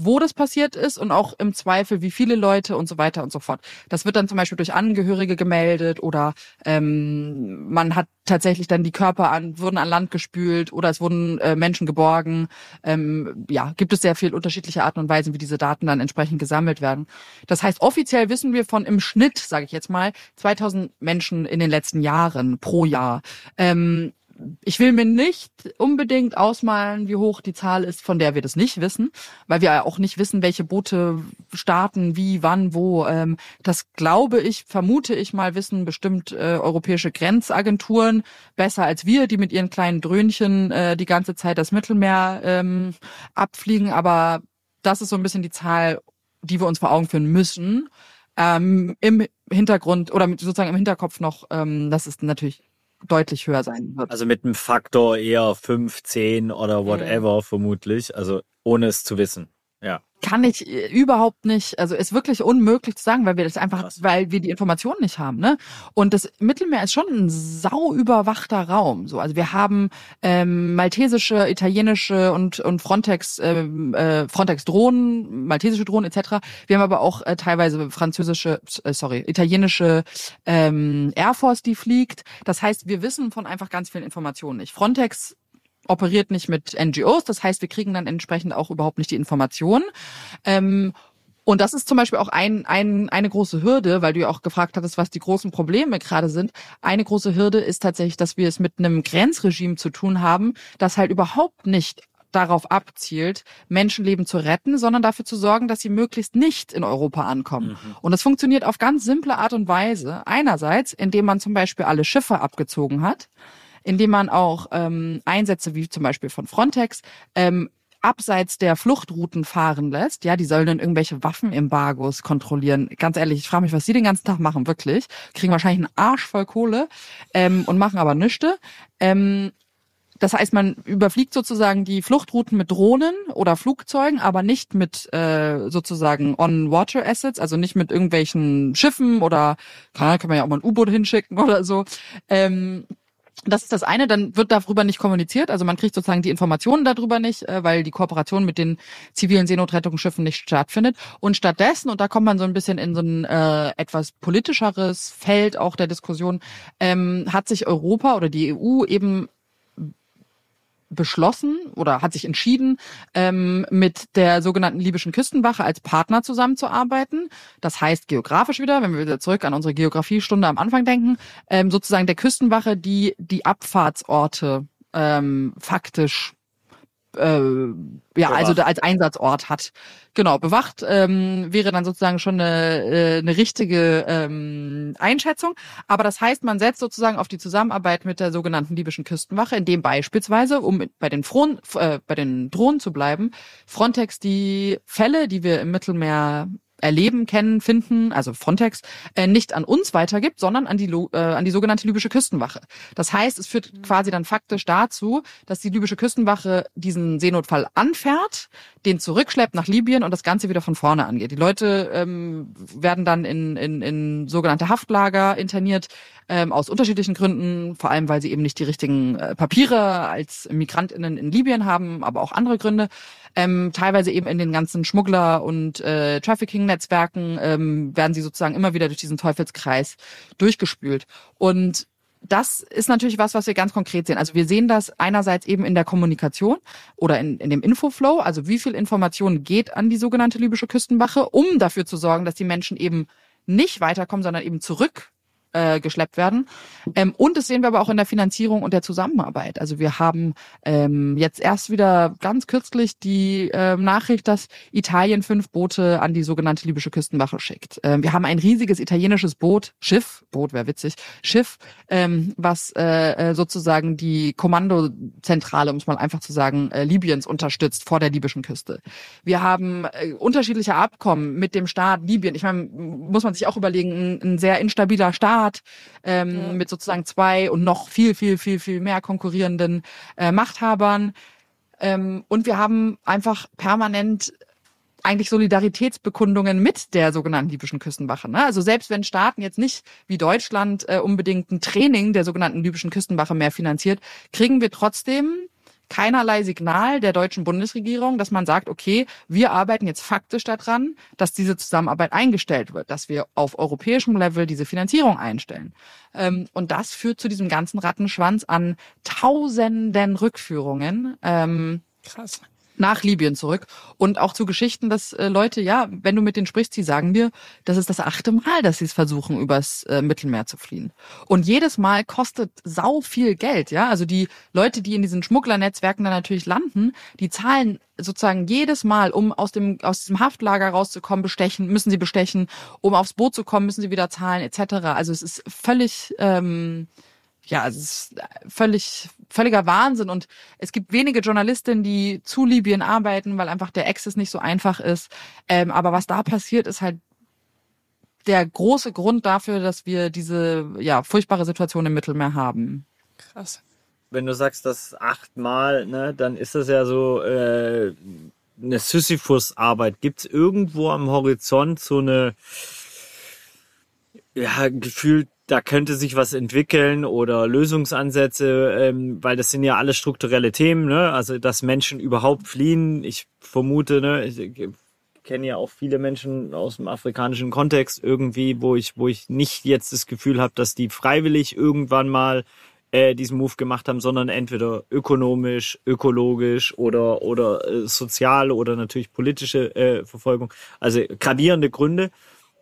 wo das passiert ist und auch im Zweifel, wie viele Leute und so weiter und so fort. Das wird dann zum Beispiel durch Angehörige gemeldet oder ähm, man hat tatsächlich dann die Körper an, wurden an Land gespült oder es wurden äh, Menschen geborgen. Ähm, ja, gibt es sehr viel unterschiedliche Arten und Weisen, wie diese Daten dann entsprechend gesammelt werden. Das heißt, offiziell wissen wir von im Schnitt, sage ich jetzt mal, 2000 Menschen in den letzten Jahren pro Jahr. Ähm, ich will mir nicht unbedingt ausmalen, wie hoch die Zahl ist, von der wir das nicht wissen, weil wir ja auch nicht wissen, welche Boote starten, wie, wann, wo. Ähm, das glaube ich, vermute ich mal, wissen bestimmt äh, europäische Grenzagenturen besser als wir, die mit ihren kleinen Dröhnchen äh, die ganze Zeit das Mittelmeer ähm, abfliegen. Aber das ist so ein bisschen die Zahl, die wir uns vor Augen führen müssen. Ähm, Im Hintergrund oder sozusagen im Hinterkopf noch, ähm, das ist natürlich deutlich höher sein wird. Also mit einem Faktor eher 5, 10 oder whatever mhm. vermutlich, also ohne es zu wissen. Ja. Kann ich äh, überhaupt nicht, also ist wirklich unmöglich zu sagen, weil wir das einfach, Krass. weil wir die Informationen nicht haben, ne? Und das Mittelmeer ist schon ein sau überwachter Raum. So, also wir haben ähm, maltesische, italienische und und Frontex ähm, äh, Frontex Drohnen, maltesische Drohnen etc. Wir haben aber auch äh, teilweise französische, äh, sorry, italienische ähm, Air Force, die fliegt. Das heißt, wir wissen von einfach ganz vielen Informationen nicht. Frontex operiert nicht mit NGOs, das heißt, wir kriegen dann entsprechend auch überhaupt nicht die Informationen. Ähm, und das ist zum Beispiel auch ein, ein, eine große Hürde, weil du ja auch gefragt hattest, was die großen Probleme gerade sind. Eine große Hürde ist tatsächlich, dass wir es mit einem Grenzregime zu tun haben, das halt überhaupt nicht darauf abzielt, Menschenleben zu retten, sondern dafür zu sorgen, dass sie möglichst nicht in Europa ankommen. Mhm. Und das funktioniert auf ganz simple Art und Weise. Einerseits, indem man zum Beispiel alle Schiffe abgezogen hat indem man auch ähm, Einsätze wie zum Beispiel von Frontex ähm, abseits der Fluchtrouten fahren lässt. Ja, die sollen dann irgendwelche Waffenembargos kontrollieren. Ganz ehrlich, ich frage mich, was sie den ganzen Tag machen, wirklich. Kriegen wahrscheinlich einen Arsch voll Kohle ähm, und machen aber nichts. Ähm, das heißt, man überfliegt sozusagen die Fluchtrouten mit Drohnen oder Flugzeugen, aber nicht mit äh, sozusagen On-Water-Assets, also nicht mit irgendwelchen Schiffen oder kann, kann man ja auch mal ein U-Boot hinschicken oder so. Ähm, das ist das eine, dann wird darüber nicht kommuniziert, also man kriegt sozusagen die Informationen darüber nicht, äh, weil die Kooperation mit den zivilen Seenotrettungsschiffen nicht stattfindet. Und stattdessen, und da kommt man so ein bisschen in so ein äh, etwas politischeres Feld auch der Diskussion, ähm, hat sich Europa oder die EU eben beschlossen oder hat sich entschieden, ähm, mit der sogenannten libyschen Küstenwache als Partner zusammenzuarbeiten. Das heißt geografisch wieder, wenn wir wieder zurück an unsere Geografiestunde am Anfang denken, ähm, sozusagen der Küstenwache, die die Abfahrtsorte ähm, faktisch äh, ja, bewacht. also als Einsatzort hat. Genau, bewacht ähm, wäre dann sozusagen schon eine, äh, eine richtige ähm, Einschätzung. Aber das heißt, man setzt sozusagen auf die Zusammenarbeit mit der sogenannten libyschen Küstenwache, in dem beispielsweise, um bei den, Fron äh, bei den Drohnen zu bleiben, Frontex die Fälle, die wir im Mittelmeer erleben, kennen, finden, also Frontex, äh, nicht an uns weitergibt, sondern an die, äh, an die sogenannte libysche Küstenwache. Das heißt, es führt mhm. quasi dann faktisch dazu, dass die libysche Küstenwache diesen Seenotfall anfährt, den zurückschleppt nach Libyen und das Ganze wieder von vorne angeht. Die Leute ähm, werden dann in, in, in sogenannte Haftlager interniert, ähm, aus unterschiedlichen Gründen, vor allem weil sie eben nicht die richtigen äh, Papiere als Migrantinnen in Libyen haben, aber auch andere Gründe. Ähm, teilweise eben in den ganzen Schmuggler- und äh, Trafficking-Netzwerken ähm, werden sie sozusagen immer wieder durch diesen Teufelskreis durchgespült. Und das ist natürlich was, was wir ganz konkret sehen. Also wir sehen das einerseits eben in der Kommunikation oder in, in dem Infoflow, also wie viel Information geht an die sogenannte libysche Küstenwache, um dafür zu sorgen, dass die Menschen eben nicht weiterkommen, sondern eben zurück äh, geschleppt werden. Ähm, und das sehen wir aber auch in der Finanzierung und der Zusammenarbeit. Also wir haben ähm, jetzt erst wieder ganz kürzlich die äh, Nachricht, dass Italien fünf Boote an die sogenannte libysche Küstenwache schickt. Ähm, wir haben ein riesiges italienisches Boot, Schiff, Boot wäre witzig, Schiff, ähm, was äh, äh, sozusagen die Kommandozentrale, um es mal einfach zu sagen, äh, Libyens unterstützt vor der libyschen Küste. Wir haben äh, unterschiedliche Abkommen mit dem Staat Libyen. Ich meine, muss man sich auch überlegen, ein, ein sehr instabiler Staat Staat ähm, ja. mit sozusagen zwei und noch viel, viel, viel, viel mehr konkurrierenden äh, Machthabern. Ähm, und wir haben einfach permanent eigentlich Solidaritätsbekundungen mit der sogenannten libyschen Küstenwache. Ne? Also selbst wenn Staaten jetzt nicht wie Deutschland äh, unbedingt ein Training der sogenannten libyschen Küstenwache mehr finanziert, kriegen wir trotzdem keinerlei Signal der deutschen Bundesregierung, dass man sagt, okay, wir arbeiten jetzt faktisch daran, dass diese Zusammenarbeit eingestellt wird, dass wir auf europäischem Level diese Finanzierung einstellen. Ähm, und das führt zu diesem ganzen Rattenschwanz an tausenden Rückführungen. Ähm, Krass nach Libyen zurück und auch zu Geschichten, dass äh, Leute, ja, wenn du mit denen sprichst, die sagen dir, das ist das achte Mal, dass sie es versuchen, übers äh, Mittelmeer zu fliehen. Und jedes Mal kostet sau viel Geld, ja. Also die Leute, die in diesen Schmugglernetzwerken dann natürlich landen, die zahlen sozusagen jedes Mal, um aus dem aus diesem Haftlager rauszukommen, bestechen, müssen sie bestechen, um aufs Boot zu kommen, müssen sie wieder zahlen, etc. Also es ist völlig ähm, ja, es ist völlig, völliger Wahnsinn. Und es gibt wenige Journalistinnen, die zu Libyen arbeiten, weil einfach der Access nicht so einfach ist. Ähm, aber was da passiert, ist halt der große Grund dafür, dass wir diese ja, furchtbare Situation im Mittelmeer haben. Krass. Wenn du sagst, das achtmal, ne, dann ist das ja so äh, eine Sisyphus-Arbeit. Gibt es irgendwo am Horizont so eine ja, gefühlt da könnte sich was entwickeln oder Lösungsansätze, ähm, weil das sind ja alle strukturelle Themen, ne? Also dass Menschen überhaupt fliehen. Ich vermute, ne, ich, ich kenne ja auch viele Menschen aus dem afrikanischen Kontext irgendwie, wo ich, wo ich nicht jetzt das Gefühl habe, dass die freiwillig irgendwann mal äh, diesen Move gemacht haben, sondern entweder ökonomisch, ökologisch oder oder äh, sozial oder natürlich politische äh, Verfolgung, also gravierende Gründe.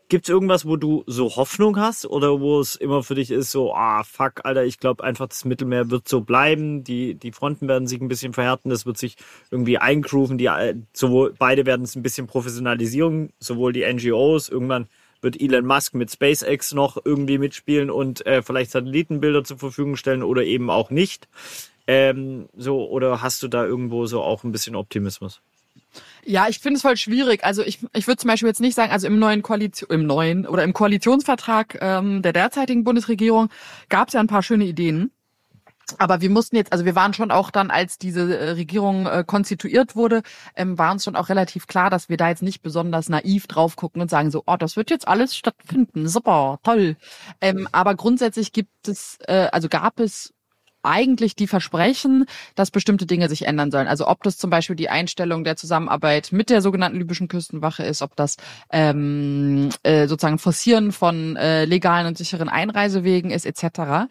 Gibt's irgendwas, wo du so Hoffnung hast oder wo es immer für dich ist, so, ah, fuck, Alter, ich glaube einfach, das Mittelmeer wird so bleiben, die, die Fronten werden sich ein bisschen verhärten, das wird sich irgendwie eingrooven, die, äh, sowohl, beide werden es ein bisschen professionalisieren, sowohl die NGOs, irgendwann wird Elon Musk mit SpaceX noch irgendwie mitspielen und äh, vielleicht Satellitenbilder zur Verfügung stellen oder eben auch nicht. Ähm, so, oder hast du da irgendwo so auch ein bisschen Optimismus? Ja, ich finde es voll schwierig. Also ich, ich würde zum Beispiel jetzt nicht sagen, also im neuen Koalition, im neuen oder im Koalitionsvertrag ähm, der derzeitigen Bundesregierung gab es ja ein paar schöne Ideen. Aber wir mussten jetzt, also wir waren schon auch dann, als diese äh, Regierung äh, konstituiert wurde, ähm, war uns schon auch relativ klar, dass wir da jetzt nicht besonders naiv drauf gucken und sagen so, oh, das wird jetzt alles stattfinden, super, toll. Ähm, aber grundsätzlich gibt es, äh, also gab es eigentlich die Versprechen, dass bestimmte Dinge sich ändern sollen. Also ob das zum Beispiel die Einstellung der Zusammenarbeit mit der sogenannten libyschen Küstenwache ist, ob das ähm, äh, sozusagen Forcieren von äh, legalen und sicheren Einreisewegen ist, etc.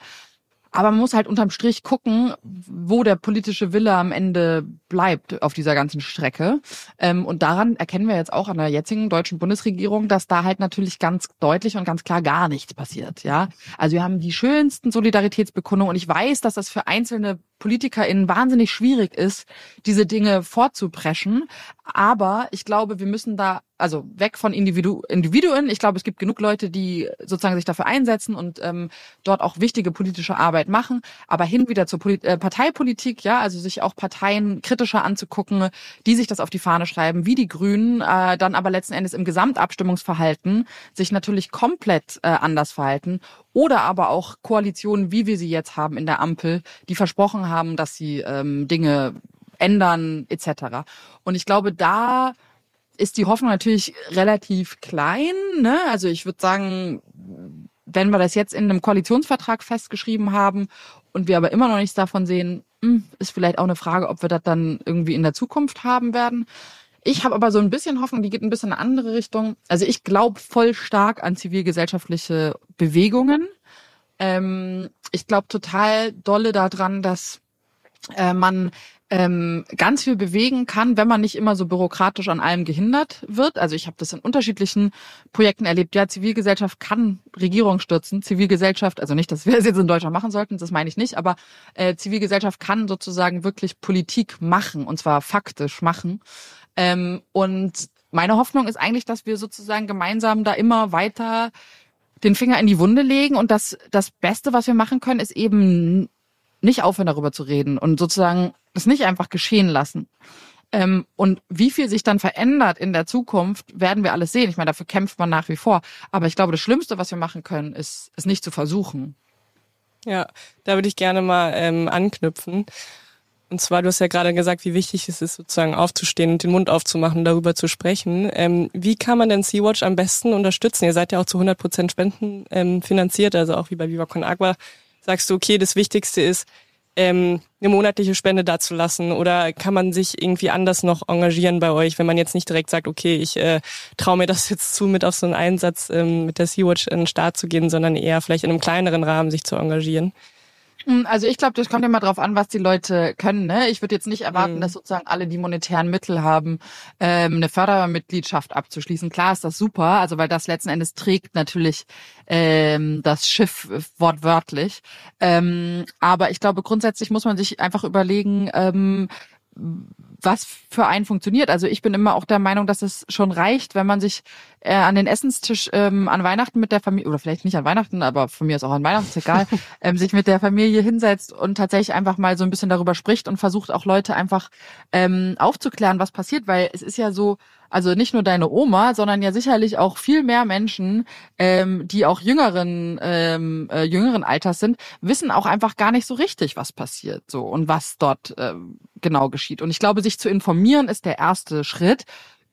Aber man muss halt unterm Strich gucken, wo der politische Wille am Ende bleibt auf dieser ganzen Strecke. Ähm, und daran erkennen wir jetzt auch an der jetzigen deutschen Bundesregierung, dass da halt natürlich ganz deutlich und ganz klar gar nichts passiert. Ja, also wir haben die schönsten Solidaritätsbekundungen und ich weiß, dass das für einzelne PolitikerInnen wahnsinnig schwierig ist, diese Dinge vorzupreschen. Aber ich glaube, wir müssen da, also weg von Individu Individuen. Ich glaube, es gibt genug Leute, die sozusagen sich dafür einsetzen und ähm, dort auch wichtige politische Arbeit machen. Aber hin wieder zur Polit äh, Parteipolitik, ja, also sich auch Parteien kritischer anzugucken, die sich das auf die Fahne schreiben, wie die Grünen, äh, dann aber letzten Endes im Gesamtabstimmungsverhalten sich natürlich komplett äh, anders verhalten oder aber auch Koalitionen, wie wir sie jetzt haben in der Ampel, die versprochen haben, dass sie ähm, Dinge ändern etc. Und ich glaube, da ist die Hoffnung natürlich relativ klein. Ne? Also ich würde sagen, wenn wir das jetzt in einem Koalitionsvertrag festgeschrieben haben und wir aber immer noch nichts davon sehen, hm, ist vielleicht auch eine Frage, ob wir das dann irgendwie in der Zukunft haben werden. Ich habe aber so ein bisschen Hoffnung, die geht ein bisschen in eine andere Richtung. Also ich glaube voll stark an zivilgesellschaftliche Bewegungen. Ähm, ich glaube total dolle daran, dass äh, man ähm, ganz viel bewegen kann, wenn man nicht immer so bürokratisch an allem gehindert wird. Also ich habe das in unterschiedlichen Projekten erlebt. Ja, Zivilgesellschaft kann Regierung stürzen. Zivilgesellschaft, also nicht, dass wir es jetzt in Deutschland machen sollten, das meine ich nicht, aber äh, Zivilgesellschaft kann sozusagen wirklich Politik machen und zwar faktisch machen. Ähm, und meine Hoffnung ist eigentlich, dass wir sozusagen gemeinsam da immer weiter den Finger in die Wunde legen und das, das Beste, was wir machen können, ist eben nicht aufhören, darüber zu reden und sozusagen es nicht einfach geschehen lassen. Ähm, und wie viel sich dann verändert in der Zukunft, werden wir alles sehen. Ich meine, dafür kämpft man nach wie vor. Aber ich glaube, das Schlimmste, was wir machen können, ist, es nicht zu versuchen. Ja, da würde ich gerne mal ähm, anknüpfen. Und zwar, du hast ja gerade gesagt, wie wichtig es ist, sozusagen aufzustehen und den Mund aufzumachen, darüber zu sprechen. Ähm, wie kann man denn Sea-Watch am besten unterstützen? Ihr seid ja auch zu 100 Prozent Spenden ähm, finanziert, also auch wie bei Viva Con Agua. Sagst du, okay, das Wichtigste ist, ähm, eine monatliche Spende dazulassen oder kann man sich irgendwie anders noch engagieren bei euch, wenn man jetzt nicht direkt sagt, okay, ich äh, traue mir das jetzt zu, mit auf so einen Einsatz ähm, mit der Sea-Watch in den Start zu gehen, sondern eher vielleicht in einem kleineren Rahmen sich zu engagieren? Hm, also ich glaube, das kommt immer drauf an, was die Leute können. Ne? Ich würde jetzt nicht erwarten, mhm. dass sozusagen alle die monetären Mittel haben, ähm, eine Fördermitgliedschaft abzuschließen. Klar ist das super, also weil das letzten Endes trägt natürlich ähm, das Schiff wortwörtlich. Ähm, aber ich glaube, grundsätzlich muss man sich einfach überlegen, ähm, was für einen funktioniert. Also ich bin immer auch der Meinung, dass es schon reicht, wenn man sich äh, an den Essenstisch ähm, an Weihnachten mit der Familie, oder vielleicht nicht an Weihnachten, aber von mir ist auch an Weihnachten, ist egal, ähm, sich mit der Familie hinsetzt und tatsächlich einfach mal so ein bisschen darüber spricht und versucht auch Leute einfach ähm, aufzuklären, was passiert, weil es ist ja so, also nicht nur deine Oma, sondern ja sicherlich auch viel mehr Menschen, ähm, die auch jüngeren, ähm, äh, jüngeren Alters sind, wissen auch einfach gar nicht so richtig, was passiert so und was dort ähm, genau geschieht. Und ich glaube, sich zu informieren ist der erste Schritt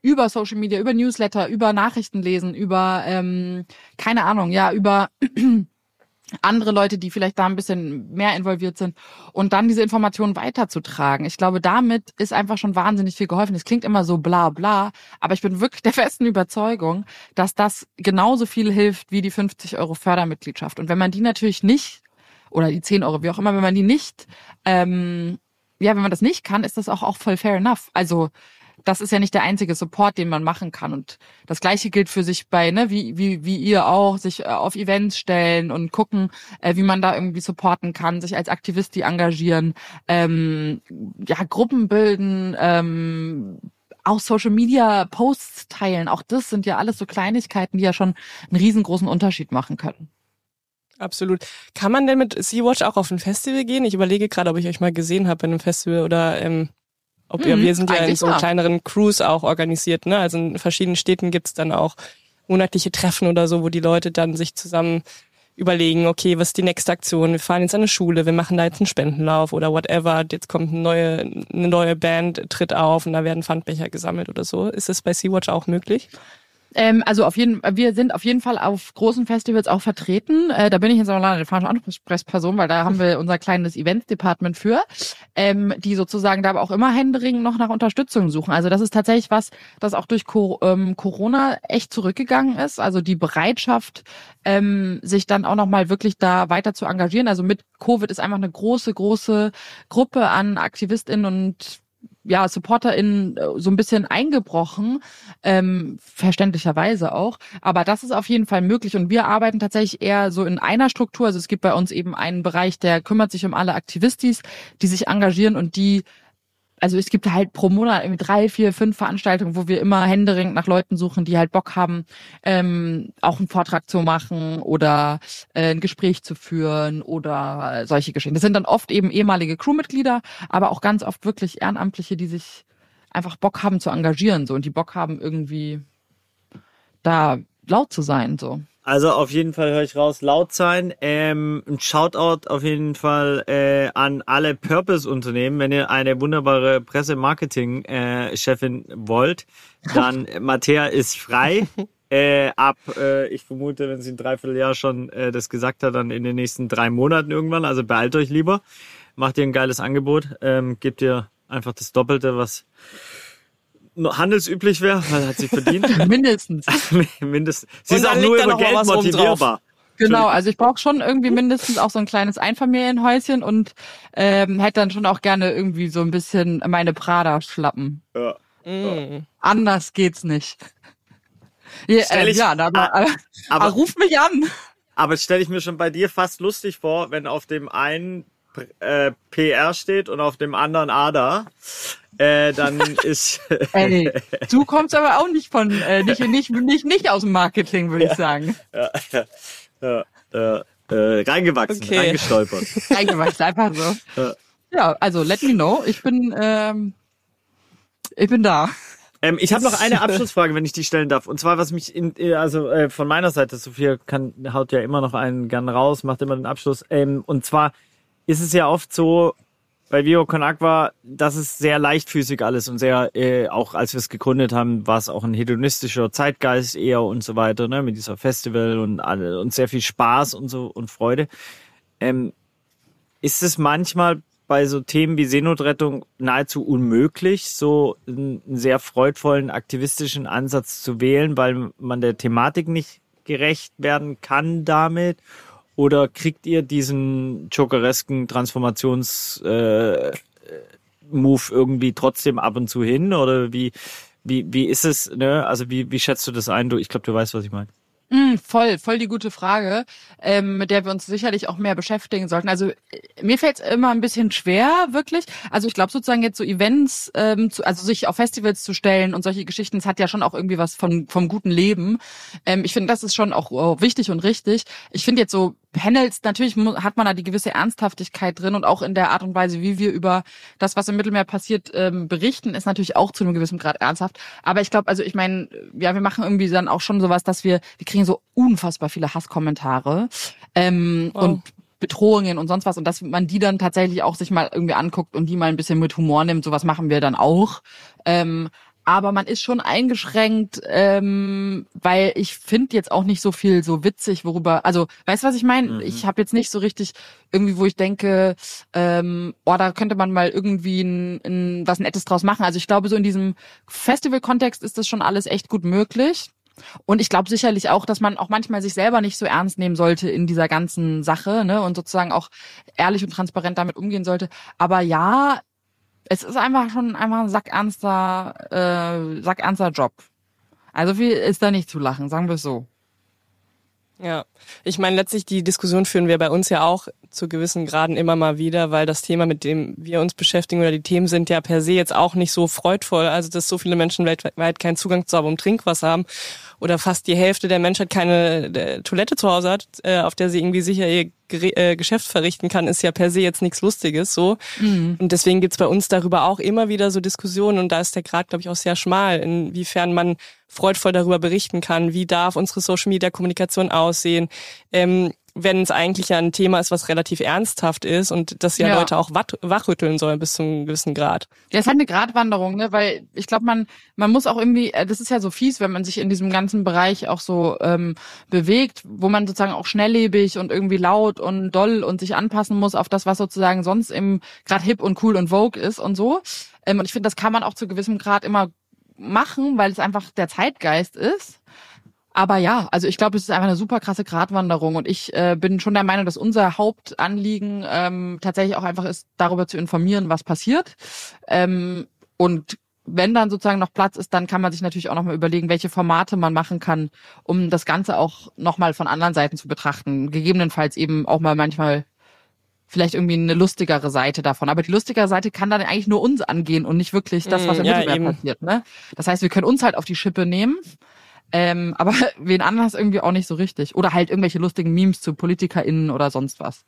über Social Media, über Newsletter, über Nachrichten lesen, über ähm, keine Ahnung, ja, über andere Leute, die vielleicht da ein bisschen mehr involviert sind und dann diese Informationen weiterzutragen. Ich glaube, damit ist einfach schon wahnsinnig viel geholfen. Es klingt immer so bla bla, aber ich bin wirklich der festen Überzeugung, dass das genauso viel hilft wie die 50 Euro Fördermitgliedschaft. Und wenn man die natürlich nicht, oder die 10 Euro, wie auch immer, wenn man die nicht, ähm, ja, wenn man das nicht kann, ist das auch, auch voll fair enough. Also das ist ja nicht der einzige Support, den man machen kann. Und das Gleiche gilt für sich bei, ne, wie, wie, wie ihr auch, sich äh, auf Events stellen und gucken, äh, wie man da irgendwie supporten kann, sich als Aktivist die engagieren, ähm, ja, Gruppen bilden, ähm, auch Social Media Posts teilen. Auch das sind ja alles so Kleinigkeiten, die ja schon einen riesengroßen Unterschied machen können. Absolut. Kann man denn mit Sea-Watch auch auf ein Festival gehen? Ich überlege gerade, ob ich euch mal gesehen habe bei einem Festival oder ähm, ob mhm, ihr, wir sind ja in so kleineren Crews auch organisiert, ne? Also in verschiedenen Städten gibt's dann auch monatliche Treffen oder so, wo die Leute dann sich zusammen überlegen, okay, was ist die nächste Aktion? Wir fahren jetzt an eine Schule, wir machen da jetzt einen Spendenlauf oder whatever. Jetzt kommt eine neue, eine neue Band, tritt auf und da werden Pfandbecher gesammelt oder so. Ist das bei Sea-Watch auch möglich? Ähm, also auf jeden, wir sind auf jeden Fall auf großen Festivals auch vertreten. Äh, da bin ich jetzt aber leider falsche Ansprechperson, weil da haben wir unser kleines Events-Department für, ähm, die sozusagen da aber auch immer händeringend noch nach Unterstützung suchen. Also das ist tatsächlich was, das auch durch Co ähm, Corona echt zurückgegangen ist. Also die Bereitschaft, ähm, sich dann auch nochmal wirklich da weiter zu engagieren. Also mit Covid ist einfach eine große, große Gruppe an AktivistInnen und ja, SupporterInnen äh, so ein bisschen eingebrochen, ähm, verständlicherweise auch. Aber das ist auf jeden Fall möglich und wir arbeiten tatsächlich eher so in einer Struktur. Also es gibt bei uns eben einen Bereich, der kümmert sich um alle Aktivistis, die sich engagieren und die also es gibt halt pro Monat irgendwie drei, vier, fünf Veranstaltungen, wo wir immer händeringend nach Leuten suchen, die halt Bock haben, ähm, auch einen Vortrag zu machen oder äh, ein Gespräch zu führen oder solche Geschichten. Das sind dann oft eben ehemalige Crewmitglieder, aber auch ganz oft wirklich Ehrenamtliche, die sich einfach Bock haben zu engagieren so und die Bock haben irgendwie da laut zu sein so. Also auf jeden Fall höre ich raus, laut sein. Ähm, ein Shoutout auf jeden Fall äh, an alle Purpose-Unternehmen. Wenn ihr eine wunderbare Presse-Marketing-Chefin wollt, dann Mattea ist frei. Äh, ab, äh, ich vermute, wenn sie ein Dreivierteljahr schon äh, das gesagt hat, dann in den nächsten drei Monaten irgendwann. Also beeilt euch lieber. Macht ihr ein geiles Angebot. Ähm, gebt ihr einfach das Doppelte, was handelsüblich wäre, weil hat sie verdient. mindestens. mindestens. Sie ist auch nur über Geld motivierbar. Genau, also ich brauche schon irgendwie mindestens auch so ein kleines Einfamilienhäuschen und ähm, hätte dann schon auch gerne irgendwie so ein bisschen meine Prada-Schlappen. Ja. Mm. Anders geht's nicht. Ja, äh, ich, ja, da, ah, aber, aber, ruf mich an. Aber stelle ich mir schon bei dir fast lustig vor, wenn auf dem einen äh, PR steht und auf dem anderen ADA äh, dann ist. Ey, du kommst aber auch nicht von, äh, nicht, nicht, nicht, nicht aus dem Marketing, würde ich sagen. Ja, ja, ja, ja äh, reingewachsen, okay. reingestolpert. Reingewachsen, einfach so. Ja. ja, also let me know. Ich bin, ähm, ich bin da. Ähm, ich habe noch eine Abschlussfrage, wenn ich die stellen darf. Und zwar, was mich in, also äh, von meiner Seite, Sophia kann, haut ja immer noch einen gern raus, macht immer den Abschluss. Ähm, und zwar ist es ja oft so, bei Vivo Con Aqua, das ist sehr leichtfüßig alles und sehr, äh, auch als wir es gegründet haben, war es auch ein hedonistischer Zeitgeist eher und so weiter, ne, mit dieser Festival und alle und sehr viel Spaß und so und Freude. Ähm, ist es manchmal bei so Themen wie Seenotrettung nahezu unmöglich, so einen sehr freudvollen aktivistischen Ansatz zu wählen, weil man der Thematik nicht gerecht werden kann damit? Oder kriegt ihr diesen jokeresken Transformations-Move äh, irgendwie trotzdem ab und zu hin? Oder wie, wie, wie ist es, ne? Also wie, wie schätzt du das ein? Du, ich glaube, du weißt, was ich meine. Mm, voll, voll die gute Frage, ähm, mit der wir uns sicherlich auch mehr beschäftigen sollten. Also äh, mir fällt es immer ein bisschen schwer, wirklich. Also ich glaube sozusagen jetzt so Events, ähm, zu, also sich auf Festivals zu stellen und solche Geschichten, das hat ja schon auch irgendwie was von vom guten Leben. Ähm, ich finde, das ist schon auch oh, wichtig und richtig. Ich finde jetzt so Panels, natürlich hat man da die gewisse Ernsthaftigkeit drin und auch in der Art und Weise, wie wir über das, was im Mittelmeer passiert, ähm, berichten, ist natürlich auch zu einem gewissen Grad ernsthaft. Aber ich glaube, also ich meine, ja, wir machen irgendwie dann auch schon sowas, dass wir, wir kriegen so unfassbar viele Hasskommentare ähm, wow. und Bedrohungen und sonst was und dass man die dann tatsächlich auch sich mal irgendwie anguckt und die mal ein bisschen mit Humor nimmt, sowas machen wir dann auch. Ähm, aber man ist schon eingeschränkt, ähm, weil ich finde jetzt auch nicht so viel so witzig, worüber, also weißt du, was ich meine? Mhm. Ich habe jetzt nicht so richtig irgendwie, wo ich denke, ähm, oh, da könnte man mal irgendwie ein, ein, was Nettes draus machen. Also ich glaube, so in diesem Festival-Kontext ist das schon alles echt gut möglich. Und ich glaube sicherlich auch, dass man auch manchmal sich selber nicht so ernst nehmen sollte in dieser ganzen Sache, ne? Und sozusagen auch ehrlich und transparent damit umgehen sollte. Aber ja, es ist einfach schon einfach ein sackernster, äh, sackernster Job. Also viel ist da nicht zu lachen, sagen wir es so. Ja, ich meine letztlich die Diskussion führen wir bei uns ja auch zu gewissen Graden immer mal wieder, weil das Thema, mit dem wir uns beschäftigen oder die Themen sind ja per se jetzt auch nicht so freudvoll. Also, dass so viele Menschen weltweit keinen Zugang zu sauberem Trinkwasser haben oder fast die Hälfte der Menschheit keine Toilette zu Hause hat, äh, auf der sie irgendwie sicher ihr äh, Geschäft verrichten kann, ist ja per se jetzt nichts Lustiges so. Mhm. Und deswegen gibt's bei uns darüber auch immer wieder so Diskussionen und da ist der Grad, glaube ich, auch sehr schmal, inwiefern man freudvoll darüber berichten kann, wie darf unsere Social Media Kommunikation aussehen. Ähm, wenn es eigentlich ja ein Thema ist, was relativ ernsthaft ist und das ja, ja. Leute auch wachrütteln soll bis zu einem gewissen Grad. Ja, es hat eine Gratwanderung, ne? weil ich glaube, man man muss auch irgendwie, äh, das ist ja so fies, wenn man sich in diesem ganzen Bereich auch so ähm, bewegt, wo man sozusagen auch schnelllebig und irgendwie laut und doll und sich anpassen muss auf das, was sozusagen sonst im gerade hip und cool und vogue ist und so. Ähm, und ich finde, das kann man auch zu gewissem Grad immer machen, weil es einfach der Zeitgeist ist. Aber ja, also ich glaube, es ist einfach eine super krasse Gratwanderung und ich äh, bin schon der Meinung, dass unser Hauptanliegen ähm, tatsächlich auch einfach ist, darüber zu informieren, was passiert. Ähm, und wenn dann sozusagen noch Platz ist, dann kann man sich natürlich auch nochmal überlegen, welche Formate man machen kann, um das Ganze auch nochmal von anderen Seiten zu betrachten. Gegebenenfalls eben auch mal manchmal vielleicht irgendwie eine lustigere Seite davon. Aber die lustigere Seite kann dann eigentlich nur uns angehen und nicht wirklich das, was im ja, Mittelmeer passiert. Ne? Das heißt, wir können uns halt auf die Schippe nehmen ähm, aber wen anders irgendwie auch nicht so richtig. Oder halt irgendwelche lustigen Memes zu PolitikerInnen oder sonst was.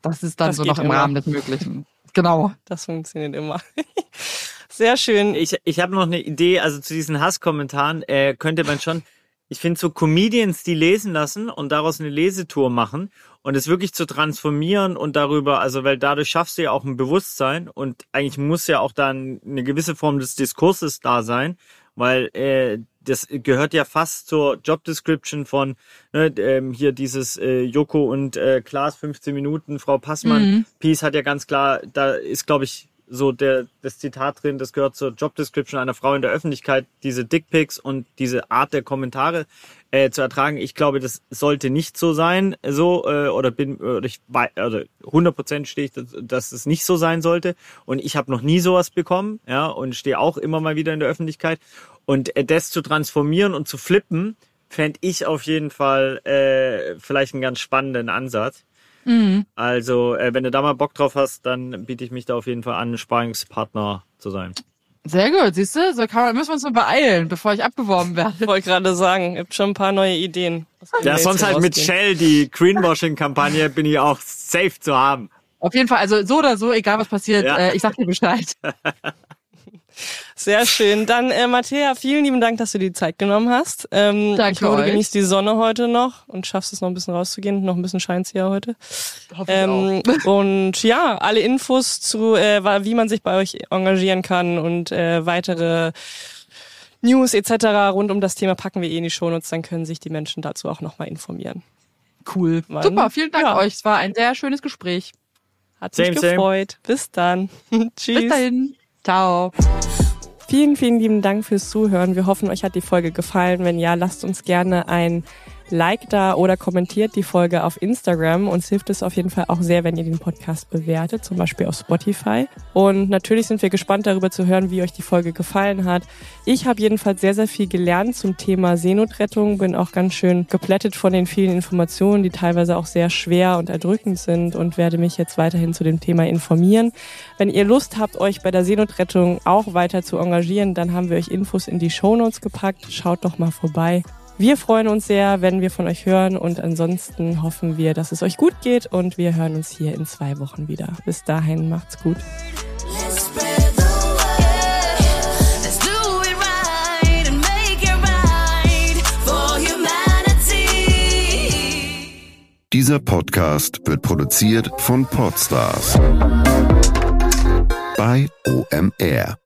Das ist dann das so noch im immer. Rahmen des Möglichen. Genau. Das funktioniert immer. Sehr schön. Ich, ich habe noch eine Idee, also zu diesen Hasskommentaren äh, könnte man schon, ich finde so Comedians, die lesen lassen und daraus eine Lesetour machen und es wirklich zu transformieren und darüber, also weil dadurch schaffst du ja auch ein Bewusstsein und eigentlich muss ja auch dann eine gewisse Form des Diskurses da sein, weil äh, das gehört ja fast zur Job Description von ne, ähm, hier dieses äh, Joko und äh, Klaas 15 Minuten, Frau Passmann. Mhm. Peace hat ja ganz klar, da ist glaube ich so der das Zitat drin, das gehört zur Job Description einer Frau in der Öffentlichkeit, diese Dickpics und diese Art der Kommentare äh, zu ertragen. Ich glaube, das sollte nicht so sein, so äh, oder bin oder ich also 100 stehe ich, dass, dass es nicht so sein sollte. Und ich habe noch nie sowas bekommen, ja, und stehe auch immer mal wieder in der Öffentlichkeit. Und äh, das zu transformieren und zu flippen, fände ich auf jeden Fall äh, vielleicht einen ganz spannenden Ansatz. Mhm. Also, äh, wenn du da mal Bock drauf hast, dann biete ich mich da auf jeden Fall an, Sparingspartner zu sein. Sehr gut, siehst du, so kann man, müssen wir uns mal beeilen, bevor ich abgeworben werde. Ich wollte gerade sagen, ihr habt schon ein paar neue Ideen. Ja, sonst halt mit Shell, die Greenwashing-Kampagne, bin ich auch safe zu haben. Auf jeden Fall, also so oder so, egal was passiert, ja. äh, ich sag dir Bescheid. Sehr schön. Dann, äh, Matthäa, vielen lieben Dank, dass du die Zeit genommen hast. Ähm, Danke ich hoffe, euch. du genießt die Sonne heute noch und schaffst es noch ein bisschen rauszugehen. Noch ein bisschen scheint's hier heute. Hoffe ähm, ich auch. und ja, alle Infos zu, äh, wie man sich bei euch engagieren kann und äh, weitere News etc. rund um das Thema packen wir eh in die Shownotes, dann können sich die Menschen dazu auch nochmal informieren. Cool. Mann. Super, vielen Dank ja. euch. Es war ein sehr schönes Gespräch. Hat same, mich gefreut. Same. Bis dann. Tschüss. Bis dahin. Ciao. Vielen, vielen lieben Dank fürs Zuhören. Wir hoffen, euch hat die Folge gefallen. Wenn ja, lasst uns gerne ein Like da oder kommentiert die Folge auf Instagram. Uns hilft es auf jeden Fall auch sehr, wenn ihr den Podcast bewertet, zum Beispiel auf Spotify. Und natürlich sind wir gespannt darüber zu hören, wie euch die Folge gefallen hat. Ich habe jedenfalls sehr, sehr viel gelernt zum Thema Seenotrettung, bin auch ganz schön geplättet von den vielen Informationen, die teilweise auch sehr schwer und erdrückend sind und werde mich jetzt weiterhin zu dem Thema informieren. Wenn ihr Lust habt, euch bei der Seenotrettung auch weiter zu engagieren, dann haben wir euch Infos in die Show Notes gepackt. Schaut doch mal vorbei. Wir freuen uns sehr, wenn wir von euch hören und ansonsten hoffen wir, dass es euch gut geht und wir hören uns hier in zwei Wochen wieder. Bis dahin, macht's gut. Dieser Podcast wird produziert von Podstars bei OMR.